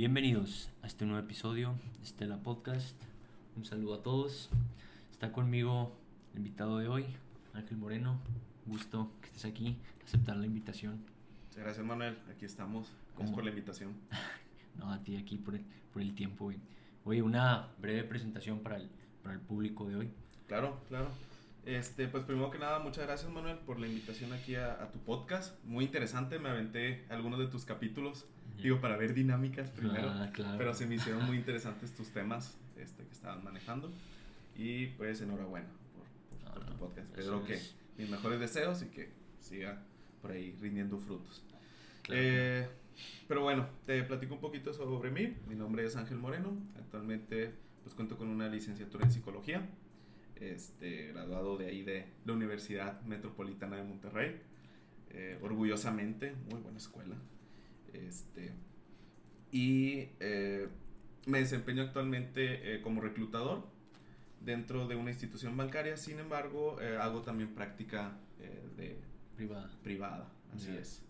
Bienvenidos a este nuevo episodio de Estela Podcast. Un saludo a todos. Está conmigo el invitado de hoy, Ángel Moreno. Gusto que estés aquí, aceptar la invitación. Muchas gracias, Manuel. Aquí estamos. Gracias por la invitación. no, a ti aquí por el, por el tiempo, güey. Oye, una breve presentación para el, para el público de hoy. Claro, claro. Este, pues primero que nada, muchas gracias Manuel por la invitación aquí a, tu podcast. Muy interesante, me aventé algunos de tus capítulos, digo, para ver dinámicas primero. Ah, claro. Pero se me hicieron muy interesantes tus temas este, que estaban manejando. Y pues enhorabuena por, tu podcast. Espero que mis mejores deseos y que siga por ahí rindiendo frutos. Eh, pero bueno, te platico un poquito sobre mí. Mi nombre es Ángel Moreno. Actualmente pues cuento con una licenciatura en psicología este, graduado de ahí de la Universidad Metropolitana de Monterrey. Eh, orgullosamente, muy buena escuela. Este, y eh, me desempeño actualmente eh, como reclutador dentro de una institución bancaria, sin embargo, hago también práctica de privada. Privada, así es.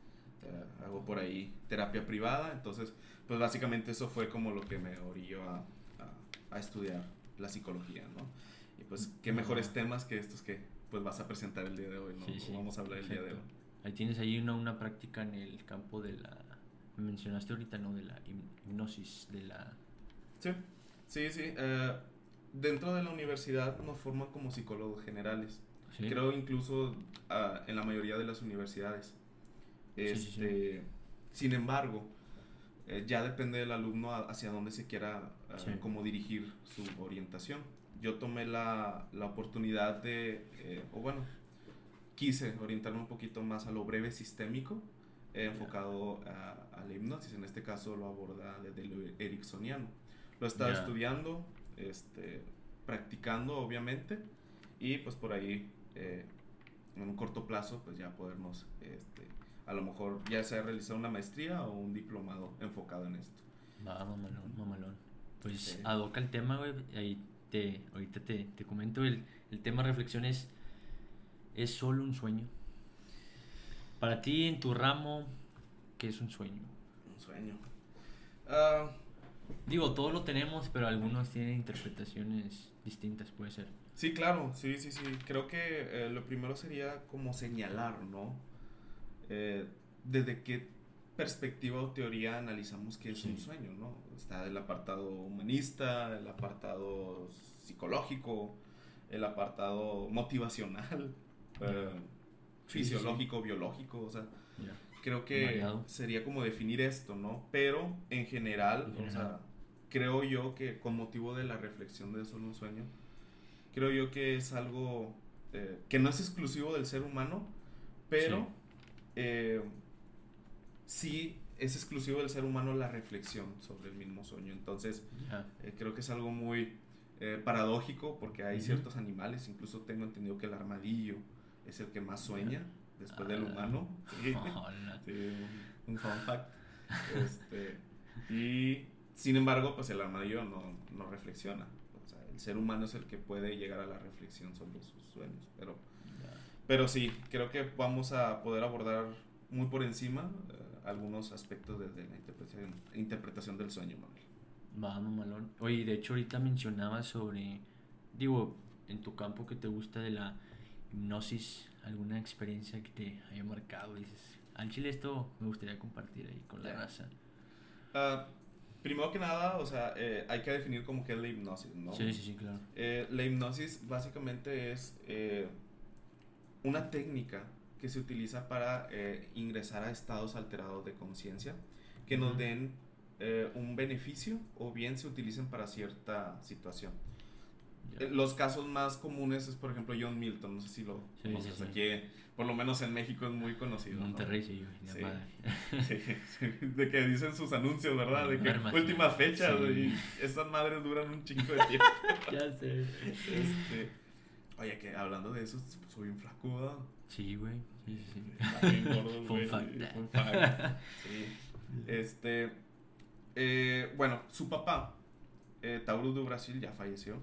hago por ahí terapia privada, entonces, pues básicamente eso fue como lo que me orilló a, a, a estudiar la psicología, ¿no? pues qué mejores temas que estos que pues vas a presentar el día de hoy, ¿no? Vamos a hablar el día de hoy. Ahí tienes ahí una, una práctica en el campo de la... mencionaste ahorita, ¿no? De la hipnosis, de la... Sí, sí, sí. Eh, dentro de la universidad nos forman como psicólogos generales. Creo incluso uh, en la mayoría de las universidades. Este, sin embargo, eh, ya depende del alumno hacia dónde se quiera uh, dirigir su orientación yo tomé la, la oportunidad de, eh, o bueno, quise orientarme un poquito más a lo breve sistémico, enfocado a, la hipnosis. En este caso lo aborda desde lo ericksoniano. Lo he estado estudiando, este, practicando, obviamente, y pues por ahí, eh, en un corto plazo, pues ya podernos, este, a lo mejor ya sea realizar una maestría o un diplomado enfocado en esto. Va, mamalón, mamalón. Pues adoca el tema, güey, ahí ahorita te, te comento, el, el, tema reflexión es, es solo un sueño. Para ti, en tu ramo, ¿qué es un sueño? Un sueño. Ah, Digo, todos lo tenemos, pero algunos tienen interpretaciones distintas, puede ser. Sí, claro, sí, sí, sí. Creo que eh, lo primero sería como señalar, ¿no? Eh, desde qué perspectiva o teoría analizamos que es un sueño, ¿no? Está el apartado humanista, el apartado psicológico, el apartado motivacional, eh, fisiológico, biológico, o sea, creo que sería como definir esto, ¿no? Pero en general, o sea, creo yo que con motivo de la reflexión de solo un sueño, creo yo que es algo eh, que no es exclusivo del ser humano, pero eh, sí es exclusivo del ser humano la reflexión sobre el mismo sueño. Entonces, eh, creo que es algo muy paradójico porque hay ciertos animales, incluso tengo entendido que el armadillo es el que más sueña después del ah. humano. un, fun fact. Este, y sin embargo, pues el armadillo no, no reflexiona. O sea, el ser humano es el que puede llegar a la reflexión sobre sus sueños. Pero, pero sí, creo que vamos a poder abordar muy por encima eh, algunos aspectos desde la interpretación, interpretación del sueño, Manuel. Vamos, Malón. Oye, de hecho ahorita mencionabas sobre, digo, en tu campo que te gusta de la hipnosis, alguna experiencia que te haya marcado, dices, al chile esto me gustaría compartir ahí con la raza. Uh, primero que nada, o sea, eh, hay que definir como es la hipnosis, ¿no? Sí, sí, sí, claro. Eh, la hipnosis básicamente es eh, una técnica que se utiliza para eh, ingresar a estados alterados de conciencia que nos den eh, un beneficio o bien se utilicen para cierta situación. Eh, los casos más comunes es, por ejemplo, John Milton, no sé si lo conoces aquí, por lo menos en México es muy conocido. Monterrey, sí, De que dicen sus anuncios, ¿verdad? De que última fecha, y estas madres duran un chingo de tiempo. ya sé. Este, oye, que hablando de eso, soy un flaco, Sí, güey. Sí, sí. Fun fact. Sí. Este. Eh, bueno, su papá, eh, Taurus do Brasil, ya falleció.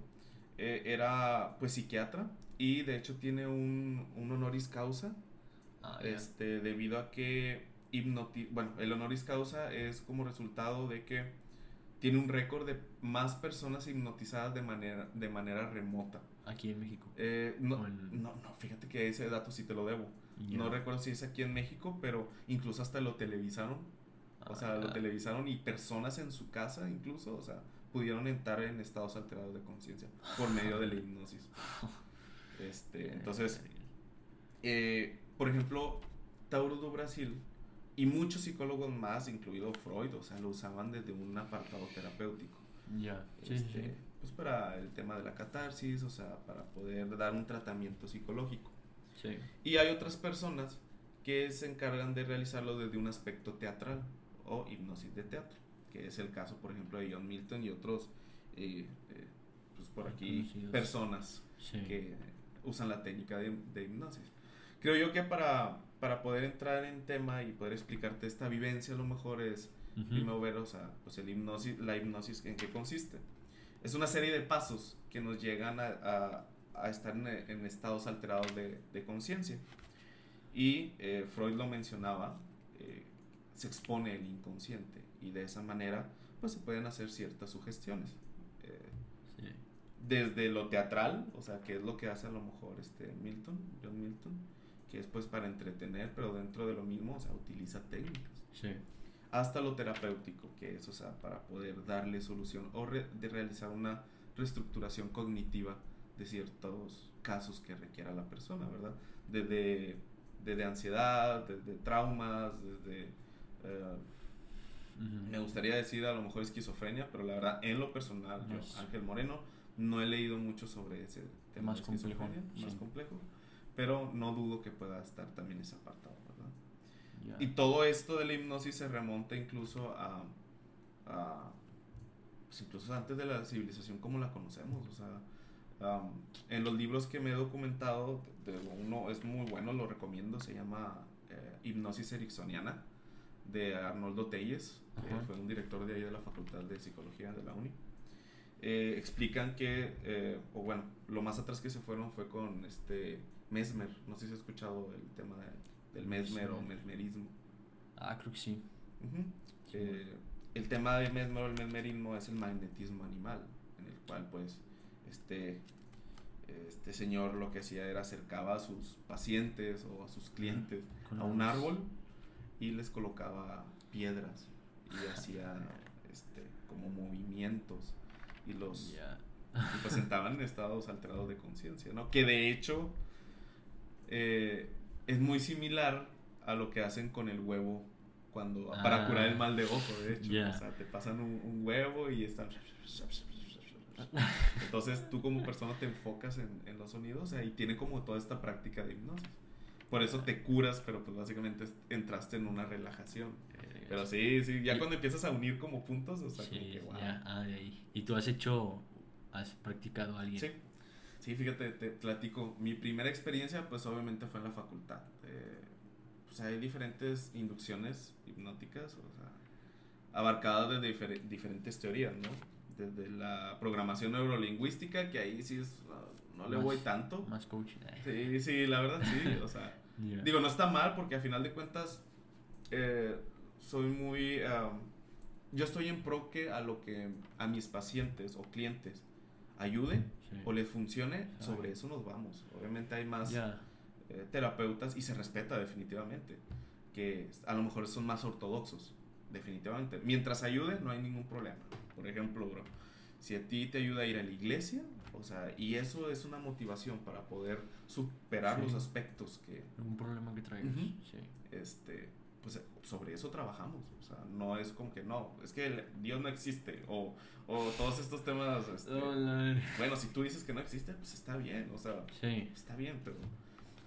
Eh, era pues psiquiatra y de hecho tiene un, un honoris causa. Ah, este, debido a que hipnoti bueno, el honoris causa es como resultado de que tiene un récord de más personas hipnotizadas de manera, de manera remota. Aquí en México. Eh, no, no, no, fíjate que ese dato sí te lo debo. No recuerdo si es aquí en México, pero incluso hasta lo televisaron. o sea, lo ah. televisaron y personas en su casa incluso, o sea, pudieron entrar en estados alterados de conciencia por medio de la hipnosis. Este, entonces, eh, por ejemplo, Tauro do Brasil y muchos psicólogos más, incluido Freud, o sea, lo usaban desde un apartado terapéutico. Ya, este, Pues para el tema de la catarsis, o sea, para poder dar un tratamiento psicológico. Sí. Y hay otras personas que se encargan de realizarlo desde un aspecto teatral o hipnosis de teatro, que es el caso, por ejemplo, de John Milton y otros, eh, eh, pues por aquí, personas que usan la técnica de, de hipnosis. Creo yo que para para poder entrar en tema y poder explicarte esta vivencia, a lo mejor es primero ver, o sea, pues el hipnosis, la hipnosis en qué consiste. Es una serie de pasos que nos llegan a, a, estar en, estados alterados de, de conciencia. Y eh, Freud lo mencionaba, eh, se expone el inconsciente y de esa manera pues se pueden hacer ciertas sugestiones. Eh, desde lo teatral, o sea, que es lo que hace a lo mejor este Milton, John Milton, que es pues para entretener, pero dentro de lo mismo, o sea, utiliza técnicas. Sí. Hasta lo terapéutico, que es, o sea, para poder darle solución o de realizar una reestructuración cognitiva de ciertos casos que requiera la persona, ¿verdad? Desde, desde ansiedad, desde traumas, desde... Eh, me gustaría decir a lo mejor esquizofrenia, pero la verdad, en lo personal, yo, Ángel Moreno, no he leído mucho sobre ese tema más complejo, más complejo pero no dudo que pueda estar también ese apartado, ¿verdad? Y todo esto de la hipnosis se remonta incluso a, pues incluso antes de la civilización como la conocemos, o sea, en los libros que me he documentado, uno es muy bueno, lo recomiendo, se llama eh, Hipnosis Ericksoniana, de Arnoldo Telles, que fue un director de ahí de la Facultad de Psicología de la UNI. Eh, explican que, eh, o bueno, lo más atrás que se fueron fue con este Mesmer. No sé si has escuchado el tema del mesmer o mesmerismo. Ah, creo que sí. el tema del mesmer o el mesmerismo es el magnetismo animal, en el cual pues este, este señor lo que hacía era acercaba a sus pacientes o a sus clientes a un árbol y les colocaba piedras y hacía este, como movimientos y los presentaban en estados alterados de conciencia, ¿no? Que de hecho eh, es muy similar a lo que hacen con el huevo cuando para ah. curar el mal de ojo, de hecho. O sea, te pasan un, huevo y están... Entonces tú como persona te enfocas en, los sonidos y tiene como toda esta práctica de hipnosis. Por eso te curas, pero pues básicamente entraste en una relajación. Eh, pero sí, sí, ya cuando empiezas a unir como puntos, o sea, como que, wow. ah, de ahí. ¿Y tú has hecho, has practicado a alguien? Sí, Sí, fíjate, te platico. Mi primera experiencia, pues obviamente fue en la facultad. Eh, pues hay diferentes inducciones hipnóticas, o sea, abarcadas desde diferentes teorías, ¿no? Desde la programación neurolingüística, que ahí sí es, no, le voy tanto. Más coaching. Sí, sí, la verdad sí, o sea. Digo, no está mal porque a final de cuentas eh, soy muy... yo estoy en pro que a lo que a mis pacientes o clientes ayude o les funcione, sobre eso nos vamos. Obviamente hay más eh, terapeutas y se respeta definitivamente, que a lo mejor son más ortodoxos, definitivamente. Mientras ayude, no hay ningún problema. Por ejemplo, bro, si a ti te ayuda a ir a la iglesia, o sea, y eso es una motivación para poder superar los aspectos que... Un problema que traigas, Este, pues sobre eso trabajamos. O sea, no es como que no, es que Dios no existe. O, o todos estos temas. Este, bueno, si tú dices que no existe, pues está bien. O sea, está bien, pero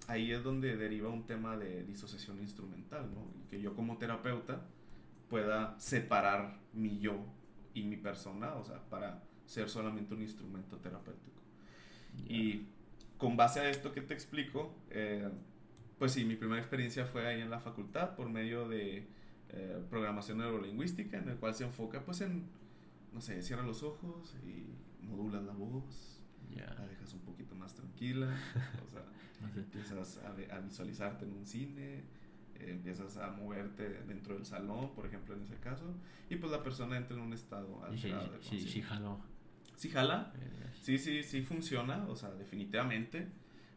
ahí es donde deriva un tema de disociación instrumental, ¿no? Y que yo como terapeuta pueda separar mi yo y mi persona, o sea, para ser solamente un instrumento terapéutico. Y con base a esto que te explico, eh, pues sí, mi primera experiencia fue ahí en la facultad por medio de eh, programación neurolingüística, en el cual se enfoca pues en, no sé, cierra los ojos y modulas la voz, la dejas un poquito más tranquila, o sea, empiezas a, visualizarte en un cine, empiezas a moverte dentro del salón, por ejemplo, en ese caso, y pues la persona entra en un estado alterado. Sí, sí, sí, jaló. Sí jala, sí, sí, sí funciona, o sea, definitivamente,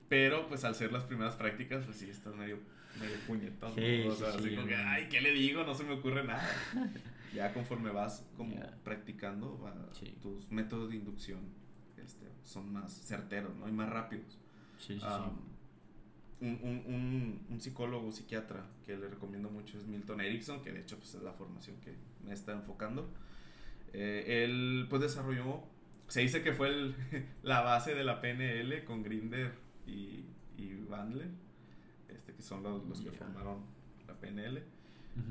pero pues al ser las primeras prácticas, pues sí, estás medio, medio puñetón, o sea, así como que, ay, ¿qué le digo? No se me ocurre nada. ya conforme vas como practicando, tus métodos de inducción este, son más certeros, ¿no? Y más rápidos. Sí, sí, sí. Un, un, un, psicólogo, psiquiatra que le recomiendo mucho es Milton Erickson, que de hecho pues, es la formación que me está enfocando. Eh, él pues desarrolló, se dice que fue el, la base de la PNL con Grinder y, y Bandler, este, que son los, los que formaron la PNL.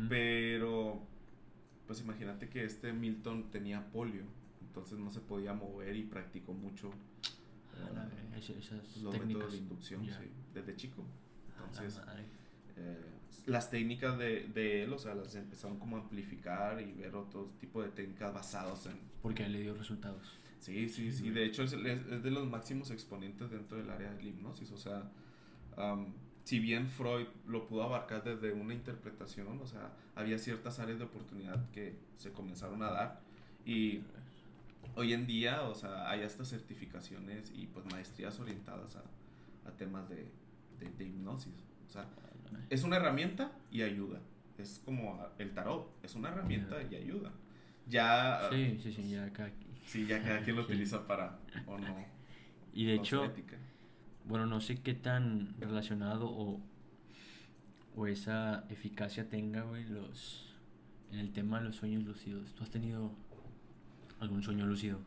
Pero pues imagínate que este Milton tenía polio entonces no se podía mover y practicó mucho ah, los métodos de inducción desde chico. Entonces, eh, las técnicas de, de, él, o sea, las empezaron como a amplificar y ver otro tipo de técnicas basadas en... Porque él le dio resultados. Sí, sí, sí. De hecho, es, es, de los máximos exponentes dentro del área de la hipnosis. O sea, si bien Freud lo pudo abarcar desde una interpretación, o sea, había ciertas áreas de oportunidad que se comenzaron a dar y hoy en día, o sea, hay estas certificaciones y pues maestrías orientadas a, temas de, de, hipnosis. O sea, es una herramienta y ayuda. Es como el tarot, es una herramienta y ayuda. Ya. Sí, sí, sí, ya cada, sí, ya cada quien lo utiliza para o no. Y de hecho, bueno, no sé qué tan relacionado o, o esa eficacia tenga, güey, los, en el tema de los sueños lucidos. ¿Tú has tenido algún sueño lúcido.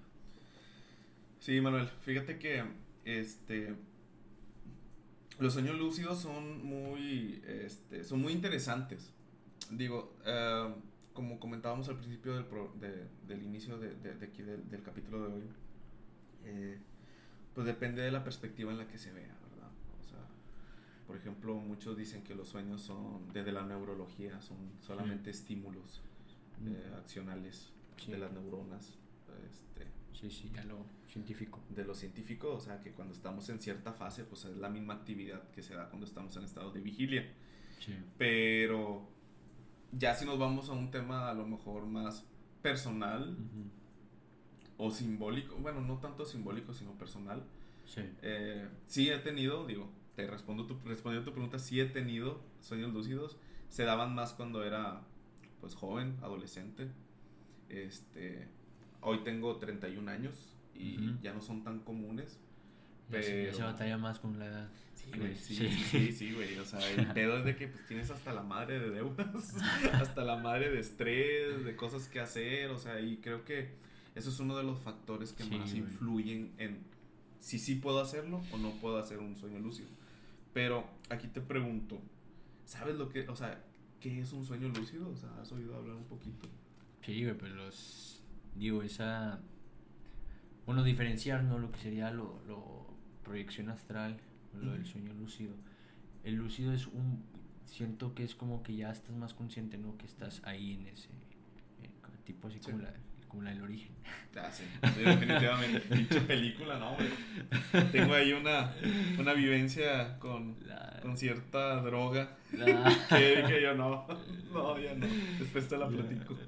Sí, Manuel, fíjate que este los sueños lúcidos son muy este, son muy interesantes. Digo, eh, como comentábamos al principio del, del inicio de, de, aquí del, capítulo de hoy, eh, pues depende de la perspectiva en la que se vea, ¿verdad? O sea, por ejemplo, muchos dicen que los sueños son, desde la neurología, son solamente estímulos mm. eh, accionales de las neuronas este, sí, sí, ya lo científico. De lo científico, o sea, que cuando estamos en cierta fase, pues es la misma actividad que se da cuando estamos en estado de vigilia. Sí. Pero ya si nos vamos a un tema a lo mejor más personal o simbólico, bueno, no tanto simbólico, sino personal. Sí. Eh, sí he tenido, digo, te respondo tu, respondiendo a tu pregunta, sí he tenido sueños lúcidos. Se daban más cuando era, pues, joven, adolescente. Este, Hoy tengo 31 años y ya no son tan comunes. Pero... se batalla más con la edad. Sí, güey, sí, sí, güey. O sea, el pedo es de que pues tienes hasta la madre de deudas, hasta la madre de estrés, de cosas que hacer, o sea, y creo que eso es uno de los factores que más influyen en si sí puedo hacerlo o no puedo hacer un sueño lúcido. Pero aquí te pregunto, ¿sabes lo que, o sea, qué es un sueño lúcido? O sea, ¿has oído hablar un poquito? Sí, güey, pero los digo, esa, bueno, diferenciar, ¿no? Lo que sería lo, lo proyección astral, lo del sueño lúcido. El lúcido es un, siento que es como que ya estás más consciente, ¿no? Que estás ahí en ese, eh, tipo así como, la, como la del origen. Ah, sí, definitivamente. Dicha película, no, Tengo ahí una, una vivencia con, con cierta droga. que, que yo no, no, ya no. Después te la platico.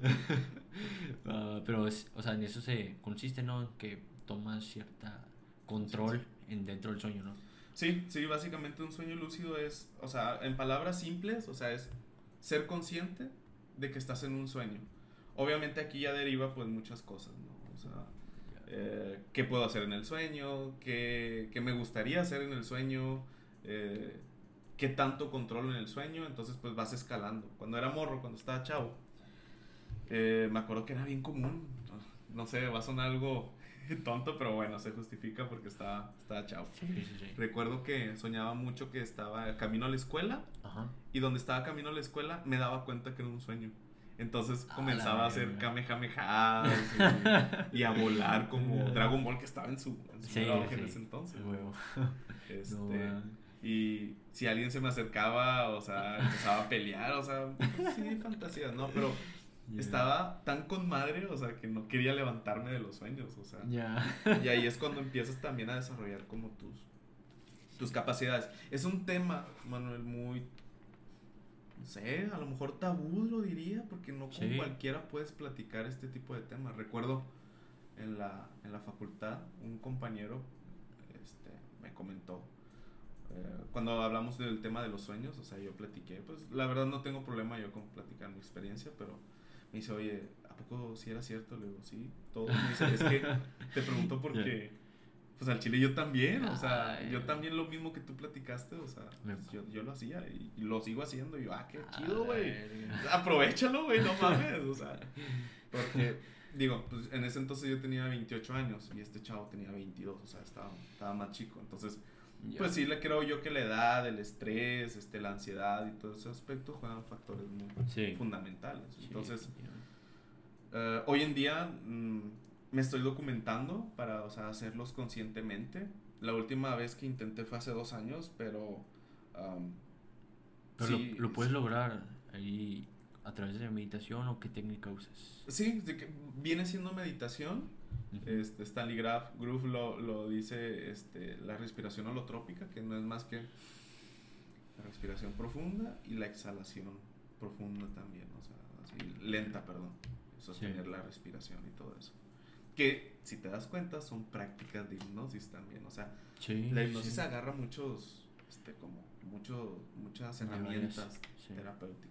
Ah, pero, es, o sea, en eso se consiste, ¿no? Que tomas cierta control en dentro del sueño, ¿no? Sí, sí, básicamente un sueño lúcido es, o sea, en palabras simples, o sea, es ser consciente de que estás en un sueño. Obviamente aquí ya deriva pues muchas cosas, ¿no? O sea, eh, qué puedo hacer en el sueño, qué, qué me gustaría hacer en el sueño, eh, qué tanto controlo en el sueño, entonces pues vas escalando. Cuando era morro, cuando estaba chavo, eh, me acuerdo que era bien común. No sé, va a sonar algo tonto, pero bueno, se justifica porque estaba, estaba chavo. Recuerdo que soñaba mucho que estaba camino a la escuela y donde estaba camino a la escuela me daba cuenta que era un sueño. Entonces comenzaba a hacer kamehameha y, y, a volar como Dragon Ball que estaba en su, en, en ese entonces. Este, y si alguien se me acercaba, o sea, empezaba a pelear, o sea, sí, fantasías, ¿no? Pero estaba tan con madre, o sea, que no quería levantarme de los sueños, o sea. Y ahí es cuando empiezas también a desarrollar como tus, tus capacidades. Es un tema, Manuel, muy, no sé, a lo mejor tabú lo diría, porque no con cualquiera puedes platicar este tipo de temas. Recuerdo en la, en la facultad, un compañero este, me comentó, eh, cuando hablamos del tema de los sueños, o sea, yo platiqué, pues la verdad no tengo problema yo con platicar mi experiencia, pero me dice, oye, ¿a poco si era cierto? Le digo, sí, todo. Me dice, es que te pregunto porque pues al chile yo también, o sea, yo también lo mismo que tú platicaste, o sea, pues, yo, yo, lo hacía y, lo sigo haciendo y yo, ah, qué chido, güey. Aprovechalo, güey, no mames, o sea, porque, digo, pues en ese entonces yo tenía 28 años y este chavo tenía 22, o sea, estaba, estaba más chico, entonces, pues sí, le creo yo que la edad, el estrés, este, la ansiedad y todo ese aspecto juegan factores muy fundamentales. Entonces, uh, hoy en día... Mmm, me estoy documentando para, o sea, hacerlos conscientemente. La última vez que intenté fue hace dos años, pero... pero lo, puedes lograr ahí a través de meditación o qué técnica usas? Sí, que viene siendo meditación. Este, Stanley Graf, Groove lo, lo, dice este, la respiración holotrópica, que no es más que la respiración profunda y la exhalación profunda también, o sea, así, lenta, perdón. Sostener la respiración y todo eso. Que si te das cuenta son prácticas de hipnosis también, o sea, la hipnosis agarra muchos, este, como mucho, muchas herramientas terapéuticas,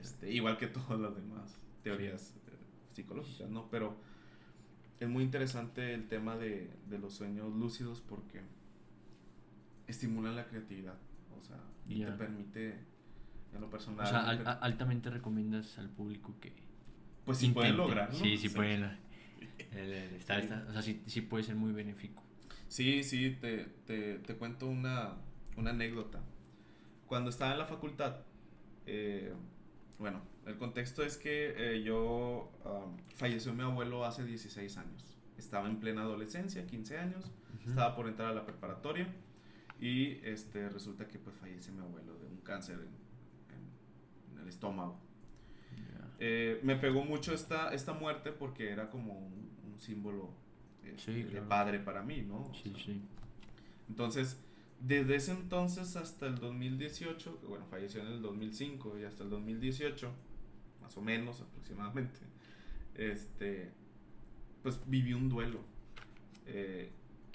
este, igual que todas las demás teorías eh, psicológicas, ¿no? Pero es muy interesante el tema de, de los sueños lúcidos porque estimulan la creatividad, o sea, y te permite, en lo personal... O sea, altamente recomiendas al público que... Pues si pueden lograrlo. Sí, sí, pueden está, o sea, sí, sí, puede ser muy benéfico. Sí, sí, te, te, te cuento una, una, anécdota. Cuando estaba en la facultad, eh, bueno, el contexto es que eh, yo um, falleció mi abuelo hace 16 años. Estaba en plena adolescencia, 15 años, estaba por entrar a la preparatoria y este, resulta que pues fallece mi abuelo de un cáncer en, en el estómago. Eh, me pegó mucho esta, esta muerte porque era como un, símbolo este, de padre para mí, ¿no? sí, sí. Entonces, desde ese entonces hasta el 2018, que bueno, falleció en el 2005 y hasta el 2018, más o menos aproximadamente, este, pues viví un duelo, eh,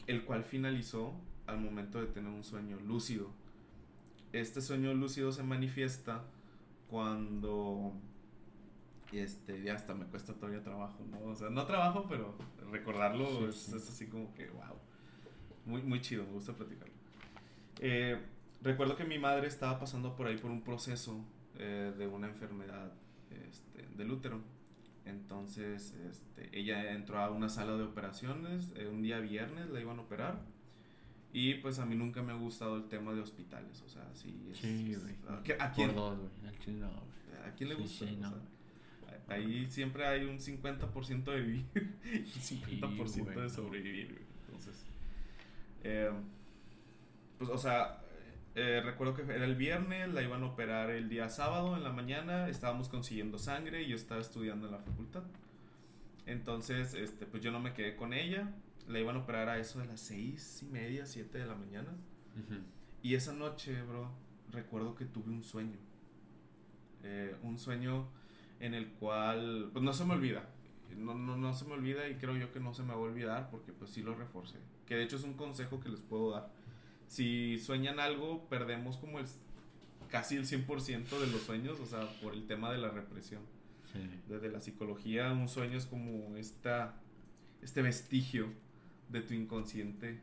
el cual finalizó al momento de tener un sueño lúcido. Este sueño lúcido se manifiesta cuando este, ya hasta me cuesta todavía trabajo, ¿no? O sea, no trabajo, pero recordarlo es, así como que, wow. Muy, muy chido, me gusta platicarlo. Eh, recuerdo que mi madre estaba pasando por ahí por un proceso eh, de una enfermedad este, del útero. Entonces, este, ella entró a una sala de operaciones, eh, un día viernes la iban a operar. Y pues a mí nunca me ha gustado el tema de hospitales, o sea, sí. Es, sí, güey. ¿a, quién, ¿A quién le gusta? Sí, no. Ahí siempre hay un 50% de vivir y un 50% de sobrevivir. Entonces, eh, pues, o sea, eh, recuerdo que era el viernes, la iban a operar el día sábado en la mañana, estábamos consiguiendo sangre y yo estaba estudiando en la facultad. Entonces, este, pues yo no me quedé con ella, la iban a operar a eso de las seis y media, siete de la mañana. Y esa noche, bro, recuerdo que tuve un sueño. Eh, un sueño en el cual, pues no se me olvida. No, no, no se me olvida y creo yo que no se me va a olvidar porque pues sí lo reforcé. Que de hecho es un consejo que les puedo dar. Si sueñan algo, perdemos como el casi el 100% de los sueños, o sea, por el tema de la represión. Desde la psicología, un sueño es como esta, este vestigio de tu inconsciente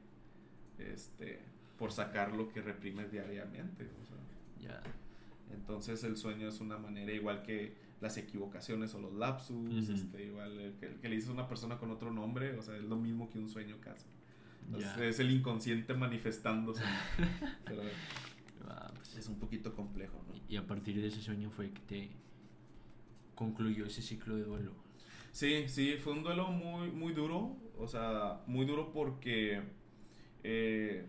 este, por sacar lo que reprimes diariamente. O Entonces el sueño es una manera igual que las equivocaciones o los lapsus, este, igual que, que, le dices a una persona con otro nombre, o sea, es lo mismo que un sueño casi. Es el inconsciente manifestándose. pero ah, pues es un poquito complejo, ¿no? Y a partir de ese sueño fue que te concluyó ese ciclo de duelo. Sí, sí, fue un duelo muy, muy duro, o sea, muy duro porque eh,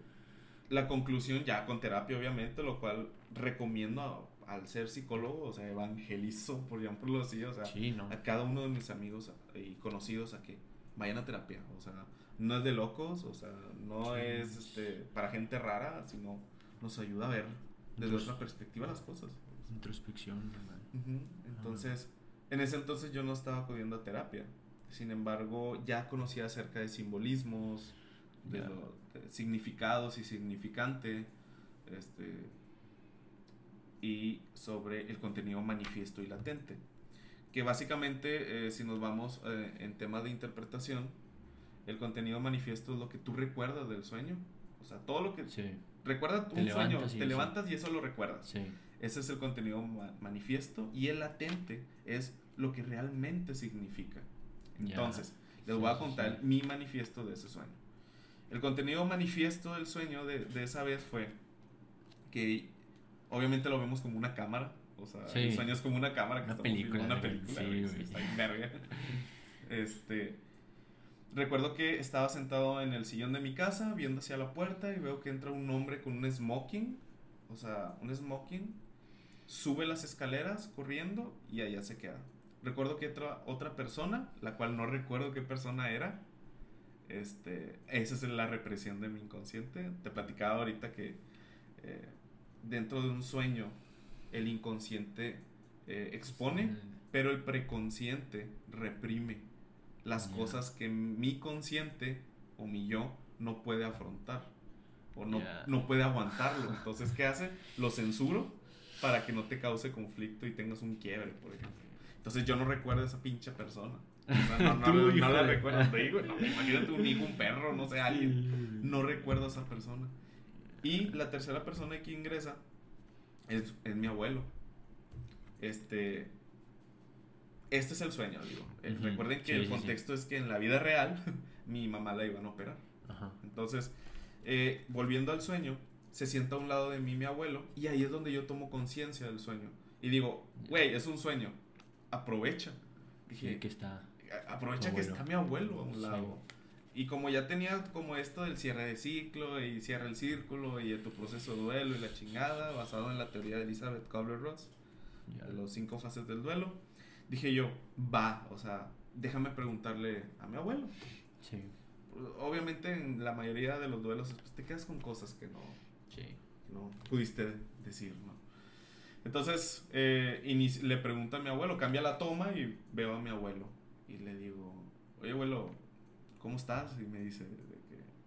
la conclusión ya con terapia obviamente, lo cual recomiendo al ser psicólogo, o sea, evangelizo, por llamarlo así, o sea, a cada uno de mis amigos y conocidos a que vayan a terapia, o sea, no es de locos, o sea, no es este, para gente rara, sino nos ayuda a ver desde otra perspectiva las cosas. Introspección, normal. Entonces, en ese entonces yo no estaba acudiendo a terapia. Sin embargo, ya conocía acerca de simbolismos, de, significados y significante, este, y sobre el contenido manifiesto y latente. Que básicamente, eh, si nos vamos eh, en tema de interpretación, el contenido manifiesto es lo que tú recuerdas del sueño. O sea, todo lo que... Sí. Recuerda un sueño, te levantas y eso lo recuerdas. Sí. Ese es el contenido manifiesto y el latente es lo que realmente significa. Entonces, les voy a contar mi manifiesto de ese sueño. El contenido manifiesto del sueño de, de, esa vez fue que obviamente lo vemos como una cámara. O sea, el sueño es como una cámara que una película, una película. está verga. Este, recuerdo que estaba sentado en el sillón de mi casa viendo hacia la puerta y veo que entra un hombre con un smoking. O sea, un smoking. Sube las escaleras corriendo y allá se queda. Recuerdo que entra otra persona, la cual no recuerdo qué persona era. Este, esa es la represión de mi inconsciente. Te platicaba ahorita que eh, dentro de un sueño el inconsciente eh, expone, pero el preconsciente reprime las cosas que mi consciente o mi yo no puede afrontar o no, no puede aguantarlo. Entonces, ¿qué hace? Lo censuro para que no te cause conflicto y tengas un quiebre, por ejemplo. Entonces yo no recuerdo a esa pinche persona. no, no, la recuerdo. imagínate un hijo, un perro, no sé, alguien. No recuerdo a esa persona. Y la tercera persona que ingresa es, es mi abuelo. Este. Este es el sueño, digo. Eh, recuerden que el contexto es que en la vida real mi mamá la iban a operar. Entonces, eh, volviendo al sueño, se sienta a un lado de mí mi abuelo y ahí es donde yo tomo conciencia del sueño. Y digo, güey, es un sueño aprovecha. Dije, que está. Aprovecha que está mi abuelo a un lado. Y como ya tenía como esto del cierre de ciclo y cierra el círculo y tu proceso de duelo y la chingada, basado en la teoría de Elizabeth Kubler-Ross, de los cinco fases del duelo, dije yo, va, o sea, déjame preguntarle a mi abuelo. Sí. Obviamente en la mayoría de los duelos pues, te quedas con cosas que no, no pudiste decir, ¿no? Entonces, eh, le pregunta a mi abuelo, cambia la toma y veo a mi abuelo. Y le digo, oye abuelo, ¿cómo estás? Y me dice,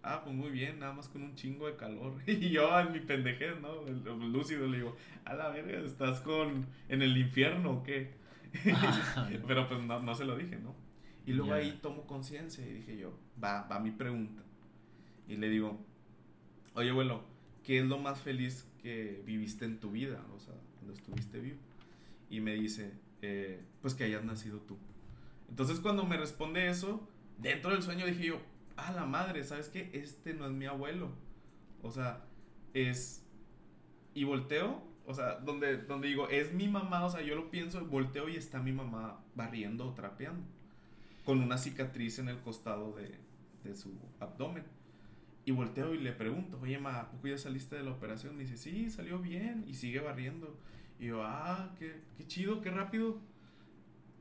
ah, pues muy bien, nada más con un chingo de calor. Y yo en mi pendejez, ¿no? lúcido le digo, a la verga, ¿estás con, en el infierno o qué? Pero pues no, se lo dije, ¿no? Y luego ahí tomo conciencia y dije yo, va, va mi pregunta. Y le digo, oye abuelo, ¿qué es lo más feliz que viviste en tu vida? O sea, estuviste vivo. Y me dice, eh, pues que hayas nacido tú. Entonces cuando me responde eso, dentro del sueño dije yo, a la madre, ¿sabes qué? Este no es mi abuelo. O sea, es... Y volteo, o sea, donde, donde digo, es mi mamá, o sea, yo lo pienso, volteo y está mi mamá barriendo o trapeando. Con una cicatriz en el costado de, de su abdomen. Y volteo y le pregunto, oye, ma, ¿a poco ya saliste de la operación? Me dice, sí, salió bien. Y sigue barriendo. Y yo, ah, qué, qué chido, qué rápido.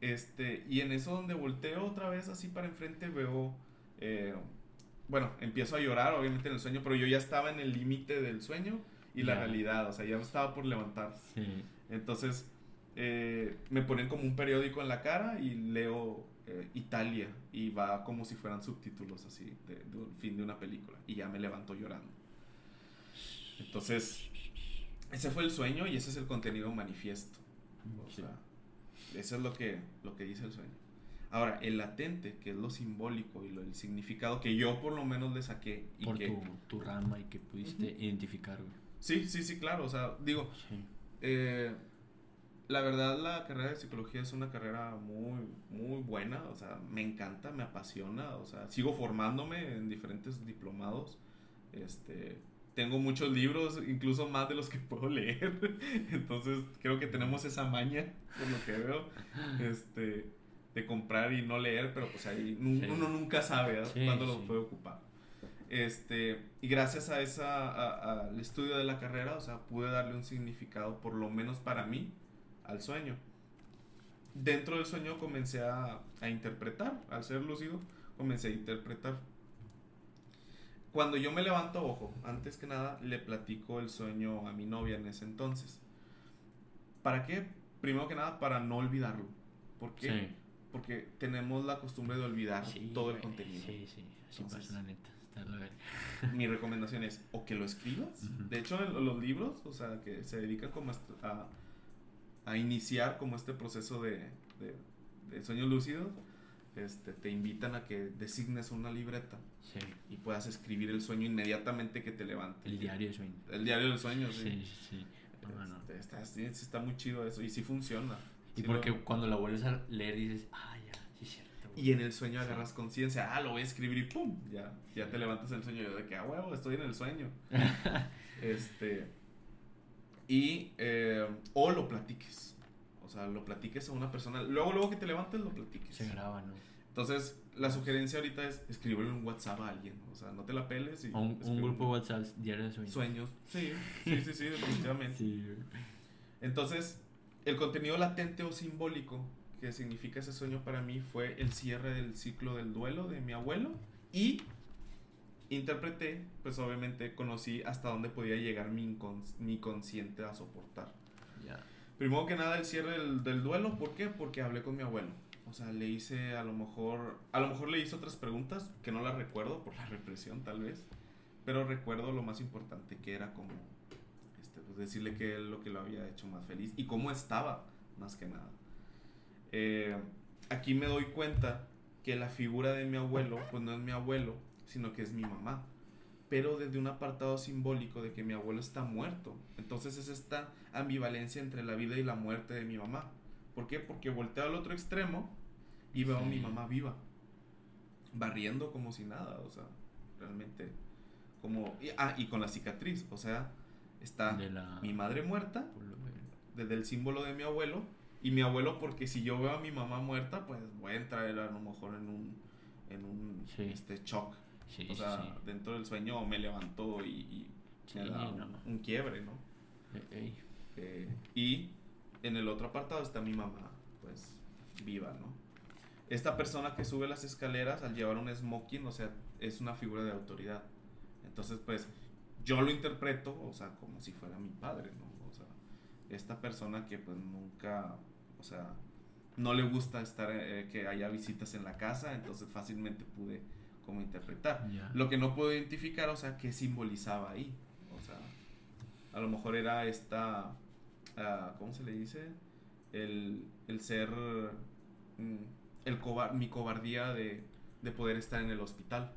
Este, y en eso donde volteo otra vez así para enfrente veo, eh, bueno, empiezo a llorar obviamente en el sueño, pero yo ya estaba en el límite del sueño y la realidad, o sea, ya estaba por levantar. Entonces, eh, me ponen como un periódico en la cara y leo eh, Italia y va como si fueran subtítulos así de, de, fin de una película y ya me levanto llorando. Entonces, ese fue el sueño y ese es el contenido manifiesto. O sea, eso es lo que, lo que dice el sueño. Ahora, el latente, que es lo simbólico y lo, el significado que yo por lo menos le saqué. Y por tu, tu, rama y que pudiste identificar, Sí, sí, sí, claro. O sea, digo, eh, la verdad la carrera de psicología es una carrera muy, muy buena. O sea, me encanta, me apasiona. O sea, sigo formándome en diferentes diplomados. Este, tengo muchos libros, incluso más de los que puedo leer. Entonces, creo que tenemos esa maña, por lo que veo, este, de comprar y no leer, pero pues ahí uno nunca sabe cuándo lo puede ocupar. Este, y gracias a esa, al estudio de la carrera, o sea, pude darle un significado, por lo menos para mí, al sueño. Dentro del sueño comencé a, a interpretar, al ser lúcido, comencé a interpretar cuando yo me levanto, ojo, antes que nada le platico el sueño a mi novia en ese entonces. ¿Para qué? Primero que nada, para no olvidarlo. ¿Por qué? Porque tenemos la costumbre de olvidar todo el contenido. Sí, sí, así pasa la neta. Mi recomendación es o que lo escribas. De hecho, los libros, o sea, que se dedican como a, a iniciar como este proceso de, de, de sueño lúcido, este, te invitan a que designes una libreta y puedas escribir el sueño inmediatamente que te levantes. El diario del sueño. El diario del sueño, sí. Sí, sí. Este, está, está, muy chido eso y sí funciona. Y porque cuando la vuelves a leer dices, ah, ya, sí cierto. Y en el sueño agarras conciencia, ah, lo voy a escribir y pum, ya, ya te levantas el sueño. Yo de que, ah, huevo, estoy en el sueño. este. Y, eh, o lo platiques o sea, lo platiques a una persona. Luego, luego que te levantes, lo platiques. Se graba, ¿no? Entonces, la sugerencia ahorita es escribirle un WhatsApp a alguien. O sea, no te la peles. Y un, grupo de WhatsApp diario de sueños. Sueños. Sí, sí, sí, sí, definitivamente. sí. Entonces, el contenido latente o simbólico que significa ese sueño para mí fue el cierre del ciclo del duelo de mi abuelo y interpreté, pues obviamente conocí hasta dónde podía llegar mi, mi consciente a soportar. Ya. Primero que nada el cierre del, del, duelo, ¿por qué? Porque hablé con mi abuelo. O sea, le hice a lo mejor, a lo mejor le hice otras preguntas que no las recuerdo por la represión tal vez, pero recuerdo lo más importante que era como este, pues decirle que él lo que lo había hecho más feliz y cómo estaba más que nada. Eh, aquí me doy cuenta que la figura de mi abuelo pues no es mi abuelo, sino que es mi mamá pero desde un apartado simbólico de que mi abuelo está muerto. Entonces es esta ambivalencia entre la vida y la muerte de mi mamá. ¿Por qué? Porque volteo al otro extremo y veo a mi mamá viva, barriendo como si nada, o sea, realmente como... Y, ah, y con la cicatriz, o sea, está mi madre muerta, desde el símbolo de mi abuelo, y mi abuelo porque si yo veo a mi mamá muerta, pues voy a entrar a lo mejor en un, en un este, shock o sea, dentro del sueño me levantó y, me da un, quiebre, ¿no? Eh, y en el otro apartado está mi mamá, pues, viva, ¿no? Esta persona que sube las escaleras al llevar un smoking, o sea, es una figura de autoridad. Entonces, pues, yo lo interpreto, o sea, como si fuera mi padre, ¿no? O sea, esta persona que pues nunca, sea, no le gusta estar, eh, que haya visitas en la casa, entonces fácilmente pude cómo interpretar. Lo que no puedo identificar, o sea, qué simbolizaba ahí. O sea, a lo mejor era esta, uh, ¿cómo se le dice? El, el ser, mm, el cobar mi cobardía de, de, poder estar en el hospital.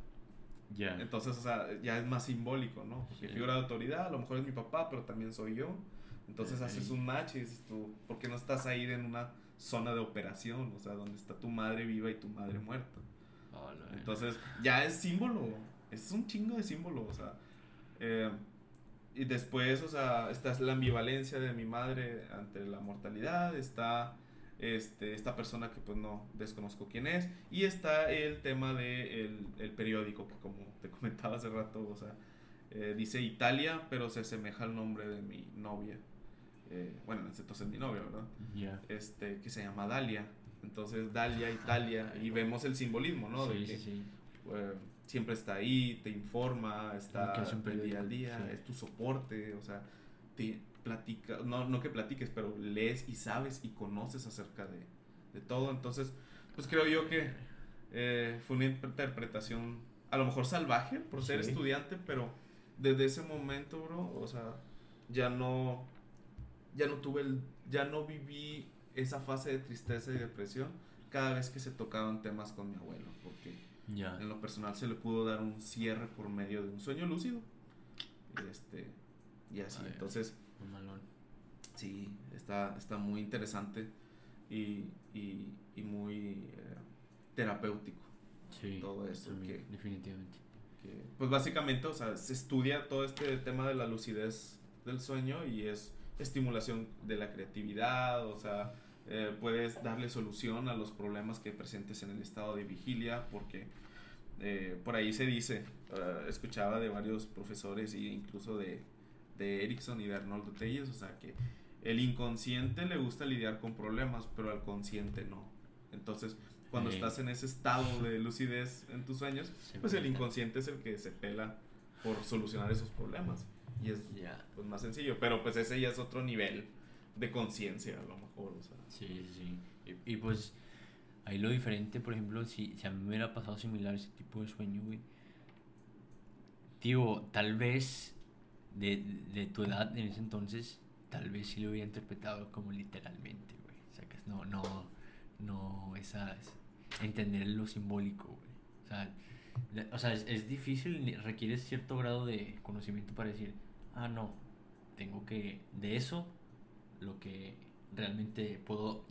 Ya. Entonces, o sea, ya es más simbólico, ¿no? Porque figura de autoridad, a lo mejor es mi papá, pero también soy yo. Entonces haces un match y dices tú, ¿por qué no estás ahí en una zona de operación? O sea, donde está tu madre viva y tu madre muerta. Entonces, ya es símbolo. Es un chingo de símbolo, o sea. Eh, y después, o sea, está la ambivalencia de mi madre ante la mortalidad, está este, esta persona que pues no desconozco quién es, y está el tema del de el periódico, que como te comentaba hace rato, o sea, eh, dice Italia, pero se asemeja al nombre de mi novia. Eh, bueno, entonces es mi novia, ¿verdad? Este, que se llama Dalia. Entonces, Dalia, Italia, y vemos el simbolismo, ¿no? de que, eh, siempre está ahí, te informa, está el día al día, es tu soporte, o sea, te platica, no, no que platiques, pero lees y sabes y conoces acerca de, de todo. Entonces, pues creo yo que eh, fue una interpretación a lo mejor salvaje por ser estudiante, pero desde ese momento, bro, o sea, ya no, ya no tuve el, ya no viví esa fase de tristeza y depresión cada vez que se tocaban temas con mi abuelo, porque en lo personal se le pudo dar un cierre por medio de un sueño lúcido. Y, este, y así, entonces... Sí, está, está muy interesante y, y, y muy eh, terapéutico. Sí, todo eso. Que, definitivamente. pues básicamente, o sea, se estudia todo este tema de la lucidez del sueño y es estimulación de la creatividad, o sea, eh, puedes darle solución a los problemas que presentes en el estado de vigilia, porque eh, por ahí se dice, eh, escuchaba de varios profesores e incluso de, de Erickson y de Arnoldo Telles, o sea que el inconsciente le gusta lidiar con problemas, pero al consciente no. Entonces, cuando estás en ese estado de lucidez en tus sueños, pues el inconsciente es el que se pela por solucionar esos problemas. Y es pues, más sencillo, pero pues ese ya es otro nivel de conciencia, a lo mejor, o sea. Sí, sí. Y, y, pues ahí lo diferente, por ejemplo, si, si a mí me hubiera pasado similar ese tipo de sueño, güey. Digo, tal vez de, de tu edad en ese entonces, tal vez sí lo hubiera interpretado como literalmente, güey. O sea, que no, no, no, esa, entender lo simbólico, güey. O sea, o sea es, es, difícil, requiere cierto grado de conocimiento para decir, ah, no, tengo que, de eso, lo que realmente puedo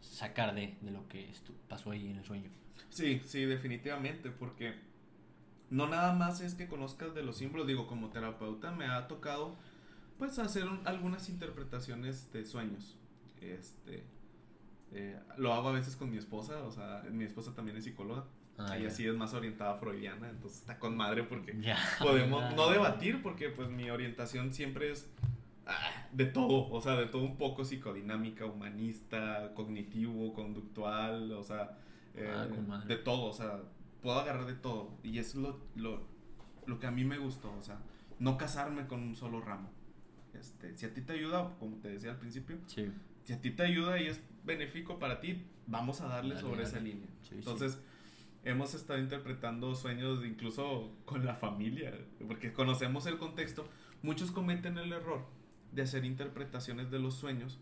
sacar de, de lo que pasó ahí en el sueño. Sí, sí, definitivamente, porque no nada más es que conozcas de los símbolos, digo, como terapeuta me ha tocado pues hacer algunas interpretaciones de sueños. Este, eh, lo hago a veces con mi esposa, o sea, mi esposa también es psicóloga. Ah, y así es más orientada freudiana, entonces está con madre porque podemos no debatir porque pues mi orientación siempre es ah, de todo, o sea, de todo un poco psicodinámica, humanista, cognitivo, conductual, o sea, eh, ah, de todo, o sea, puedo agarrar de todo y es lo, lo, lo que a mí me gustó, o sea, no casarme con un solo ramo. Este, si a ti te ayuda, como te decía al principio, sí. si a ti te ayuda y es benéfico para ti, vamos a darle sobre esa línea. Entonces, hemos estado interpretando sueños incluso con la familia, porque conocemos el contexto. Muchos cometen el error de hacer interpretaciones de los sueños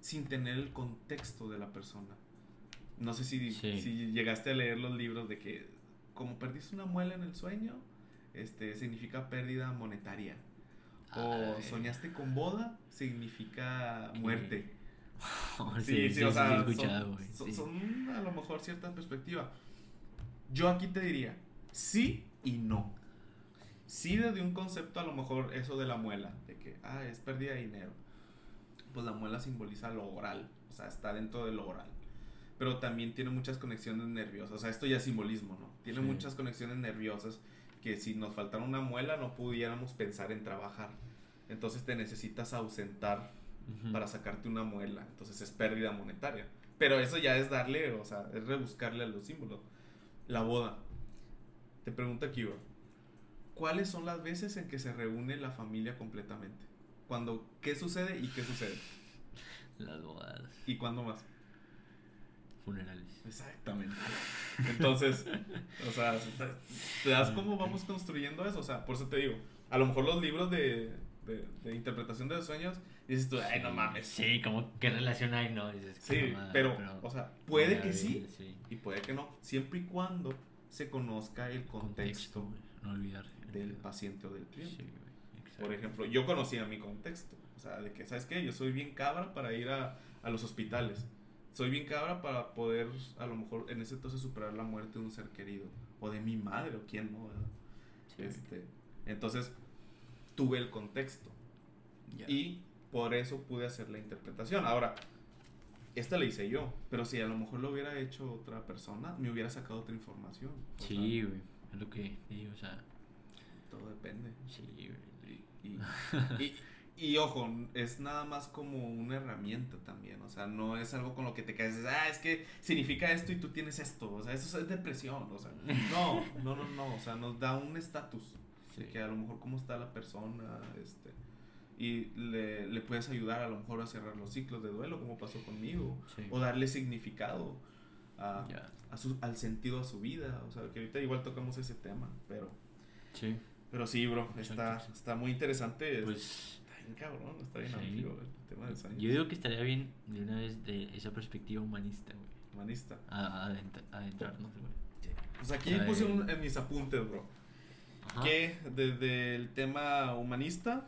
sin tener el contexto de la persona. No sé si, si llegaste a leer los libros de que como perdiste una muela en el sueño, este significa pérdida monetaria. O soñaste con boda, significa muerte. sí, sí, o sea, son, son, a lo mejor cierta perspectiva. Yo aquí te diría, sí y no. Sí desde un concepto a lo mejor eso de la muela, de que, ah, es pérdida de dinero. Pues la muela simboliza lo oral, o sea, está dentro de lo oral. Pero también tiene muchas conexiones nerviosas, o sea, esto ya es simbolismo, ¿no? Tiene muchas conexiones nerviosas que si nos faltara una muela no pudiéramos pensar en trabajar. Entonces te necesitas ausentar para sacarte una muela. Entonces es pérdida monetaria. Pero eso ya es darle, o sea, es rebuscarle a los símbolos. La boda. Te pregunto aquí, ¿cuáles son las veces en que se reúne la familia completamente? Cuando, ¿qué sucede y qué sucede? Las bodas. ¿Y cuándo más? Funerales. Exactamente. Entonces, o sea, ¿te das cómo vamos construyendo eso? O sea, por eso te digo, a lo mejor los libros de, de, interpretación de los sueños, dices tú, ay, no mames. Sí, como, ¿qué relación hay? No, dices, sí, pero, o sea, puede que sí, y puede que no, siempre y cuando se conozca el contexto, no olvidar del paciente o del cliente. Por ejemplo, yo conocía mi contexto, o sea, de que, ¿sabes qué? Yo soy bien cabra para ir a, a los hospitales. Soy bien cabra para poder, a lo mejor, en ese entonces superar la muerte de un ser querido. O de mi madre, o quién no, ¿verdad? Este, entonces, tuve el contexto. Y por eso pude hacer la interpretación. Ahora, esta la hice yo, pero si a lo mejor lo hubiera hecho otra persona, me hubiera sacado otra información. Sí, güey, es lo que digo, o sea. Todo depende. Sí, güey. Y, y, ojo, es nada más como una herramienta también, o sea, no es algo con lo que te quedes, ah, es que significa esto y tú tienes esto, o sea, eso es depresión, o sea, no, no, no, no, o sea, nos da un estatus que a lo mejor cómo está la persona, este, y le, le, puedes ayudar a lo mejor a cerrar los ciclos de duelo, como pasó conmigo, o darle significado a, a su, al sentido a su vida, o sea, que ahorita igual tocamos ese tema, pero... Sí. Pero sí, bro, está, está muy interesante. Pues, está bien cabrón, está bien amplio el tema del sueño. Yo digo que estaría bien de una vez de esa perspectiva humanista, güey. Humanista. A, adentrarnos, güey. Pues aquí puse un, en mis apuntes, bro que desde el tema humanista,